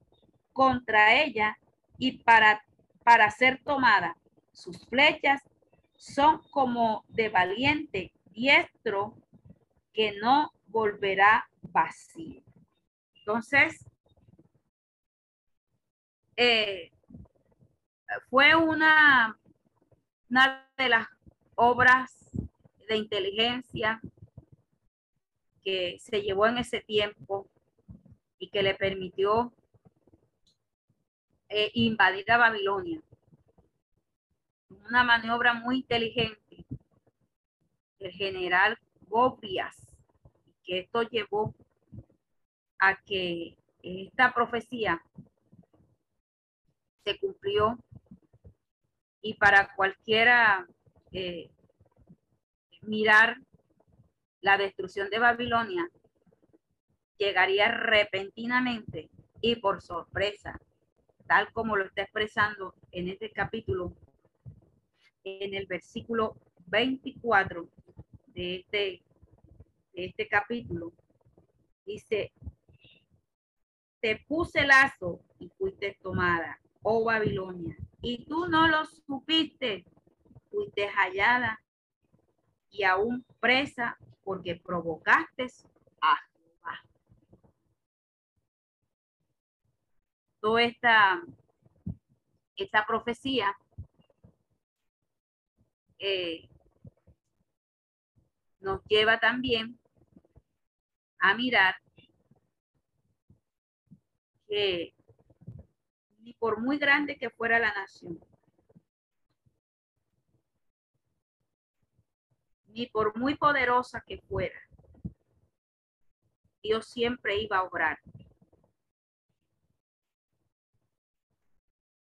contra ella y para, para ser tomada. Sus flechas son como de valiente diestro que no volverá vacío. Entonces, eh, fue una, una de las obras de inteligencia que se llevó en ese tiempo y que le permitió eh, invadir a Babilonia. Una maniobra muy inteligente. El general Gopias, que esto llevó a que esta profecía se cumplió y para cualquiera eh, mirar la destrucción de Babilonia llegaría repentinamente y por sorpresa, tal como lo está expresando en este capítulo, en el versículo 24 de este, de este capítulo, dice, te puse lazo y fuiste tomada, oh Babilonia, y tú no lo supiste, fuiste hallada y aún presa porque provocaste a Jehová. Toda esta, esta profecía eh, nos lleva también a mirar que ni por muy grande que fuera la nación, ni por muy poderosa que fuera, Dios siempre iba a obrar.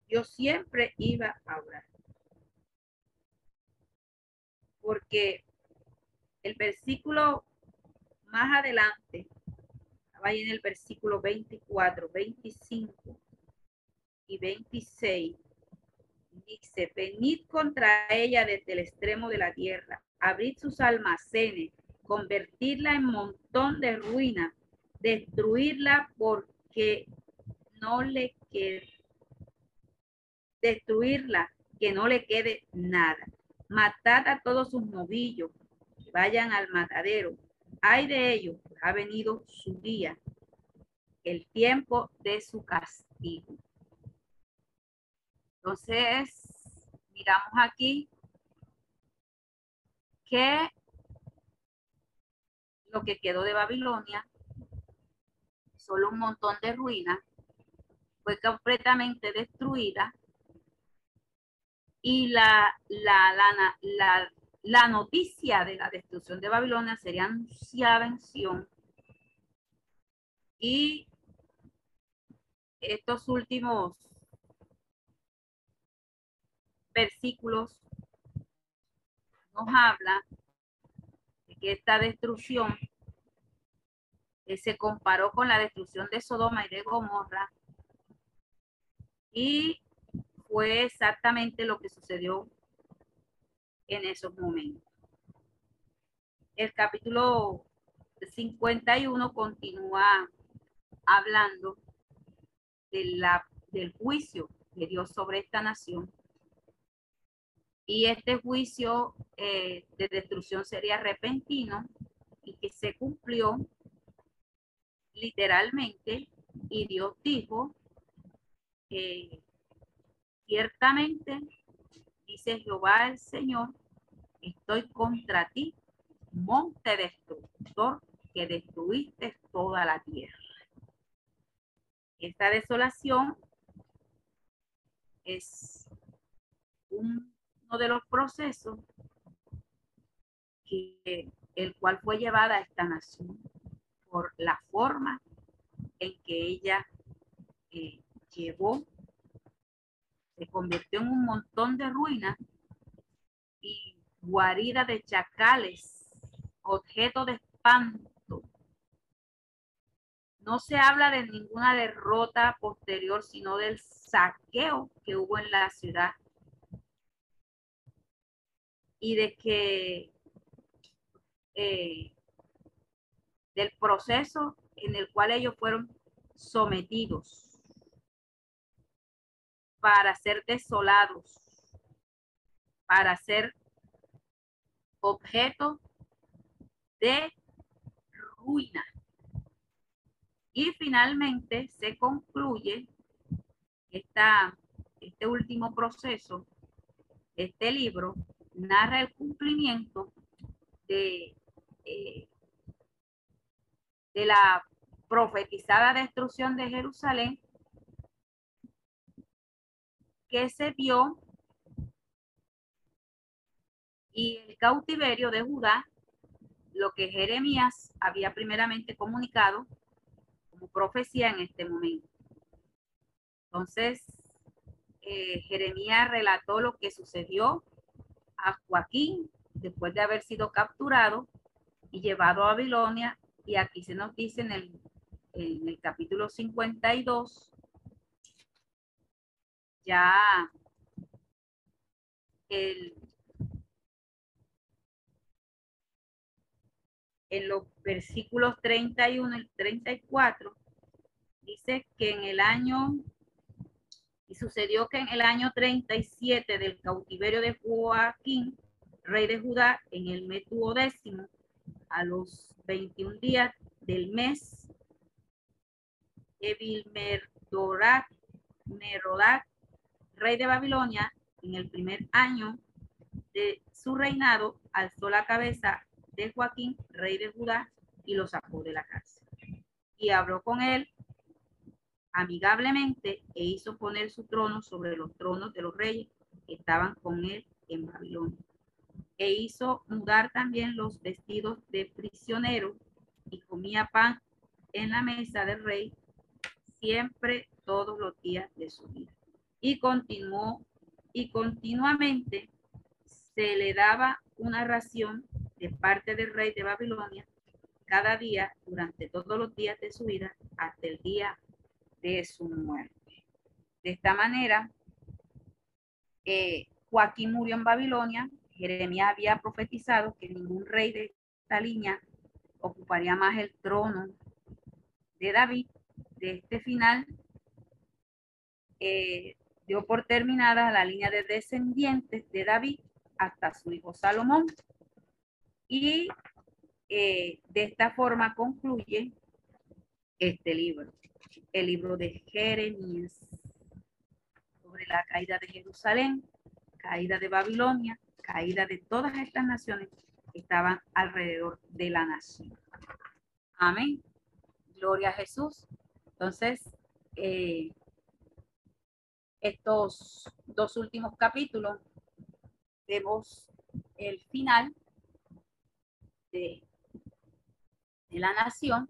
Dios siempre iba a obrar. Porque el versículo más adelante ahí en el versículo 24, 25 y 26. Dice, venid contra ella desde el extremo de la tierra, abrid sus almacenes, convertirla en montón de ruina, destruirla por que no le quede destruirla, que no le quede nada. Matad a todos sus novillos, vayan al matadero. Hay de ellos, ha venido su día, el tiempo de su castigo. Entonces, miramos aquí que lo que quedó de Babilonia, solo un montón de ruinas, fue completamente destruida y la, la, la, la, la noticia de la destrucción de Babilonia sería anunciada en Sion. Y estos últimos versículos nos habla de que esta destrucción eh, se comparó con la destrucción de Sodoma y de Gomorra y fue exactamente lo que sucedió en esos momentos. El capítulo 51 continúa hablando de la, del juicio de Dios sobre esta nación. Y este juicio eh, de destrucción sería repentino y que se cumplió literalmente. Y Dios dijo, eh, Ciertamente, dice Jehová el Señor, estoy contra ti, monte destructor, que destruiste toda la tierra. Esta desolación es uno de los procesos que el cual fue llevada a esta nación por la forma en que ella eh, llevó se convirtió en un montón de ruinas y guarida de chacales, objeto de espanto. No se habla de ninguna derrota posterior, sino del saqueo que hubo en la ciudad y de que eh, del proceso en el cual ellos fueron sometidos para ser desolados, para ser objeto de ruina. Y finalmente se concluye esta, este último proceso, este libro narra el cumplimiento de, eh, de la profetizada destrucción de Jerusalén que se dio y el cautiverio de Judá, lo que Jeremías había primeramente comunicado como profecía en este momento. Entonces, eh, Jeremías relató lo que sucedió a Joaquín después de haber sido capturado y llevado a Babilonia. Y aquí se nos dice en el, en el capítulo 52 ya el, en los versículos 31 y 34 dice que en el año y sucedió que en el año 37 del cautiverio de Joaquín, rey de Judá, en el mes décimo, a los 21 días del mes, Evilmerdorac, Merodac, rey de Babilonia, en el primer año de su reinado, alzó la cabeza de Joaquín, rey de Judá, y lo sacó de la cárcel. Y habló con él amigablemente e hizo poner su trono sobre los tronos de los reyes que estaban con él en Babilonia. E hizo mudar también los vestidos de prisionero y comía pan en la mesa del rey siempre todos los días de su vida y continuó y continuamente se le daba una ración de parte del rey de Babilonia cada día durante todos los días de su vida hasta el día de su muerte. De esta manera, eh, Joaquín murió en Babilonia. Jeremías había profetizado que ningún rey de esta línea ocuparía más el trono de David de este final, eh, dio por terminada la línea de descendientes de David hasta su hijo Salomón. Y eh, de esta forma concluye este libro, el libro de Jeremías, sobre la caída de Jerusalén, caída de Babilonia, caída de todas estas naciones que estaban alrededor de la nación. Amén. Gloria a Jesús. Entonces, eh, estos dos últimos capítulos vemos el final de, de la nación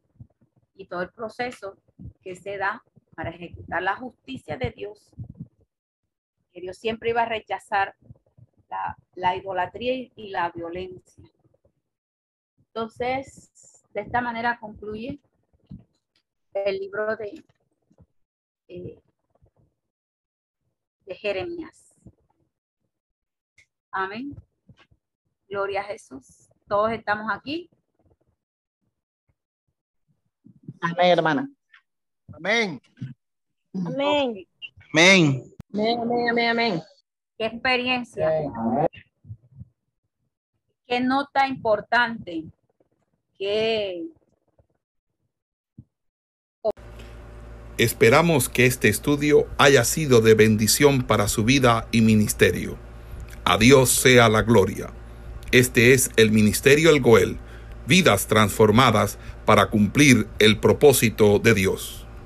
y todo el proceso que se da para ejecutar la justicia de Dios, que Dios siempre iba a rechazar la, la idolatría y la violencia. Entonces, de esta manera concluye el libro de, eh, de Jeremías. Amén. Gloria a Jesús. Todos estamos aquí. Amén, hermana. Amén. Amén. Amén. Amén, amén, amén, amén. ¿Qué experiencia? ¿Qué nota importante? ¿Qué Esperamos que este estudio haya sido de bendición para su vida y ministerio. A Dios sea la gloria. Este es el Ministerio El Goel, vidas transformadas para cumplir el propósito de Dios.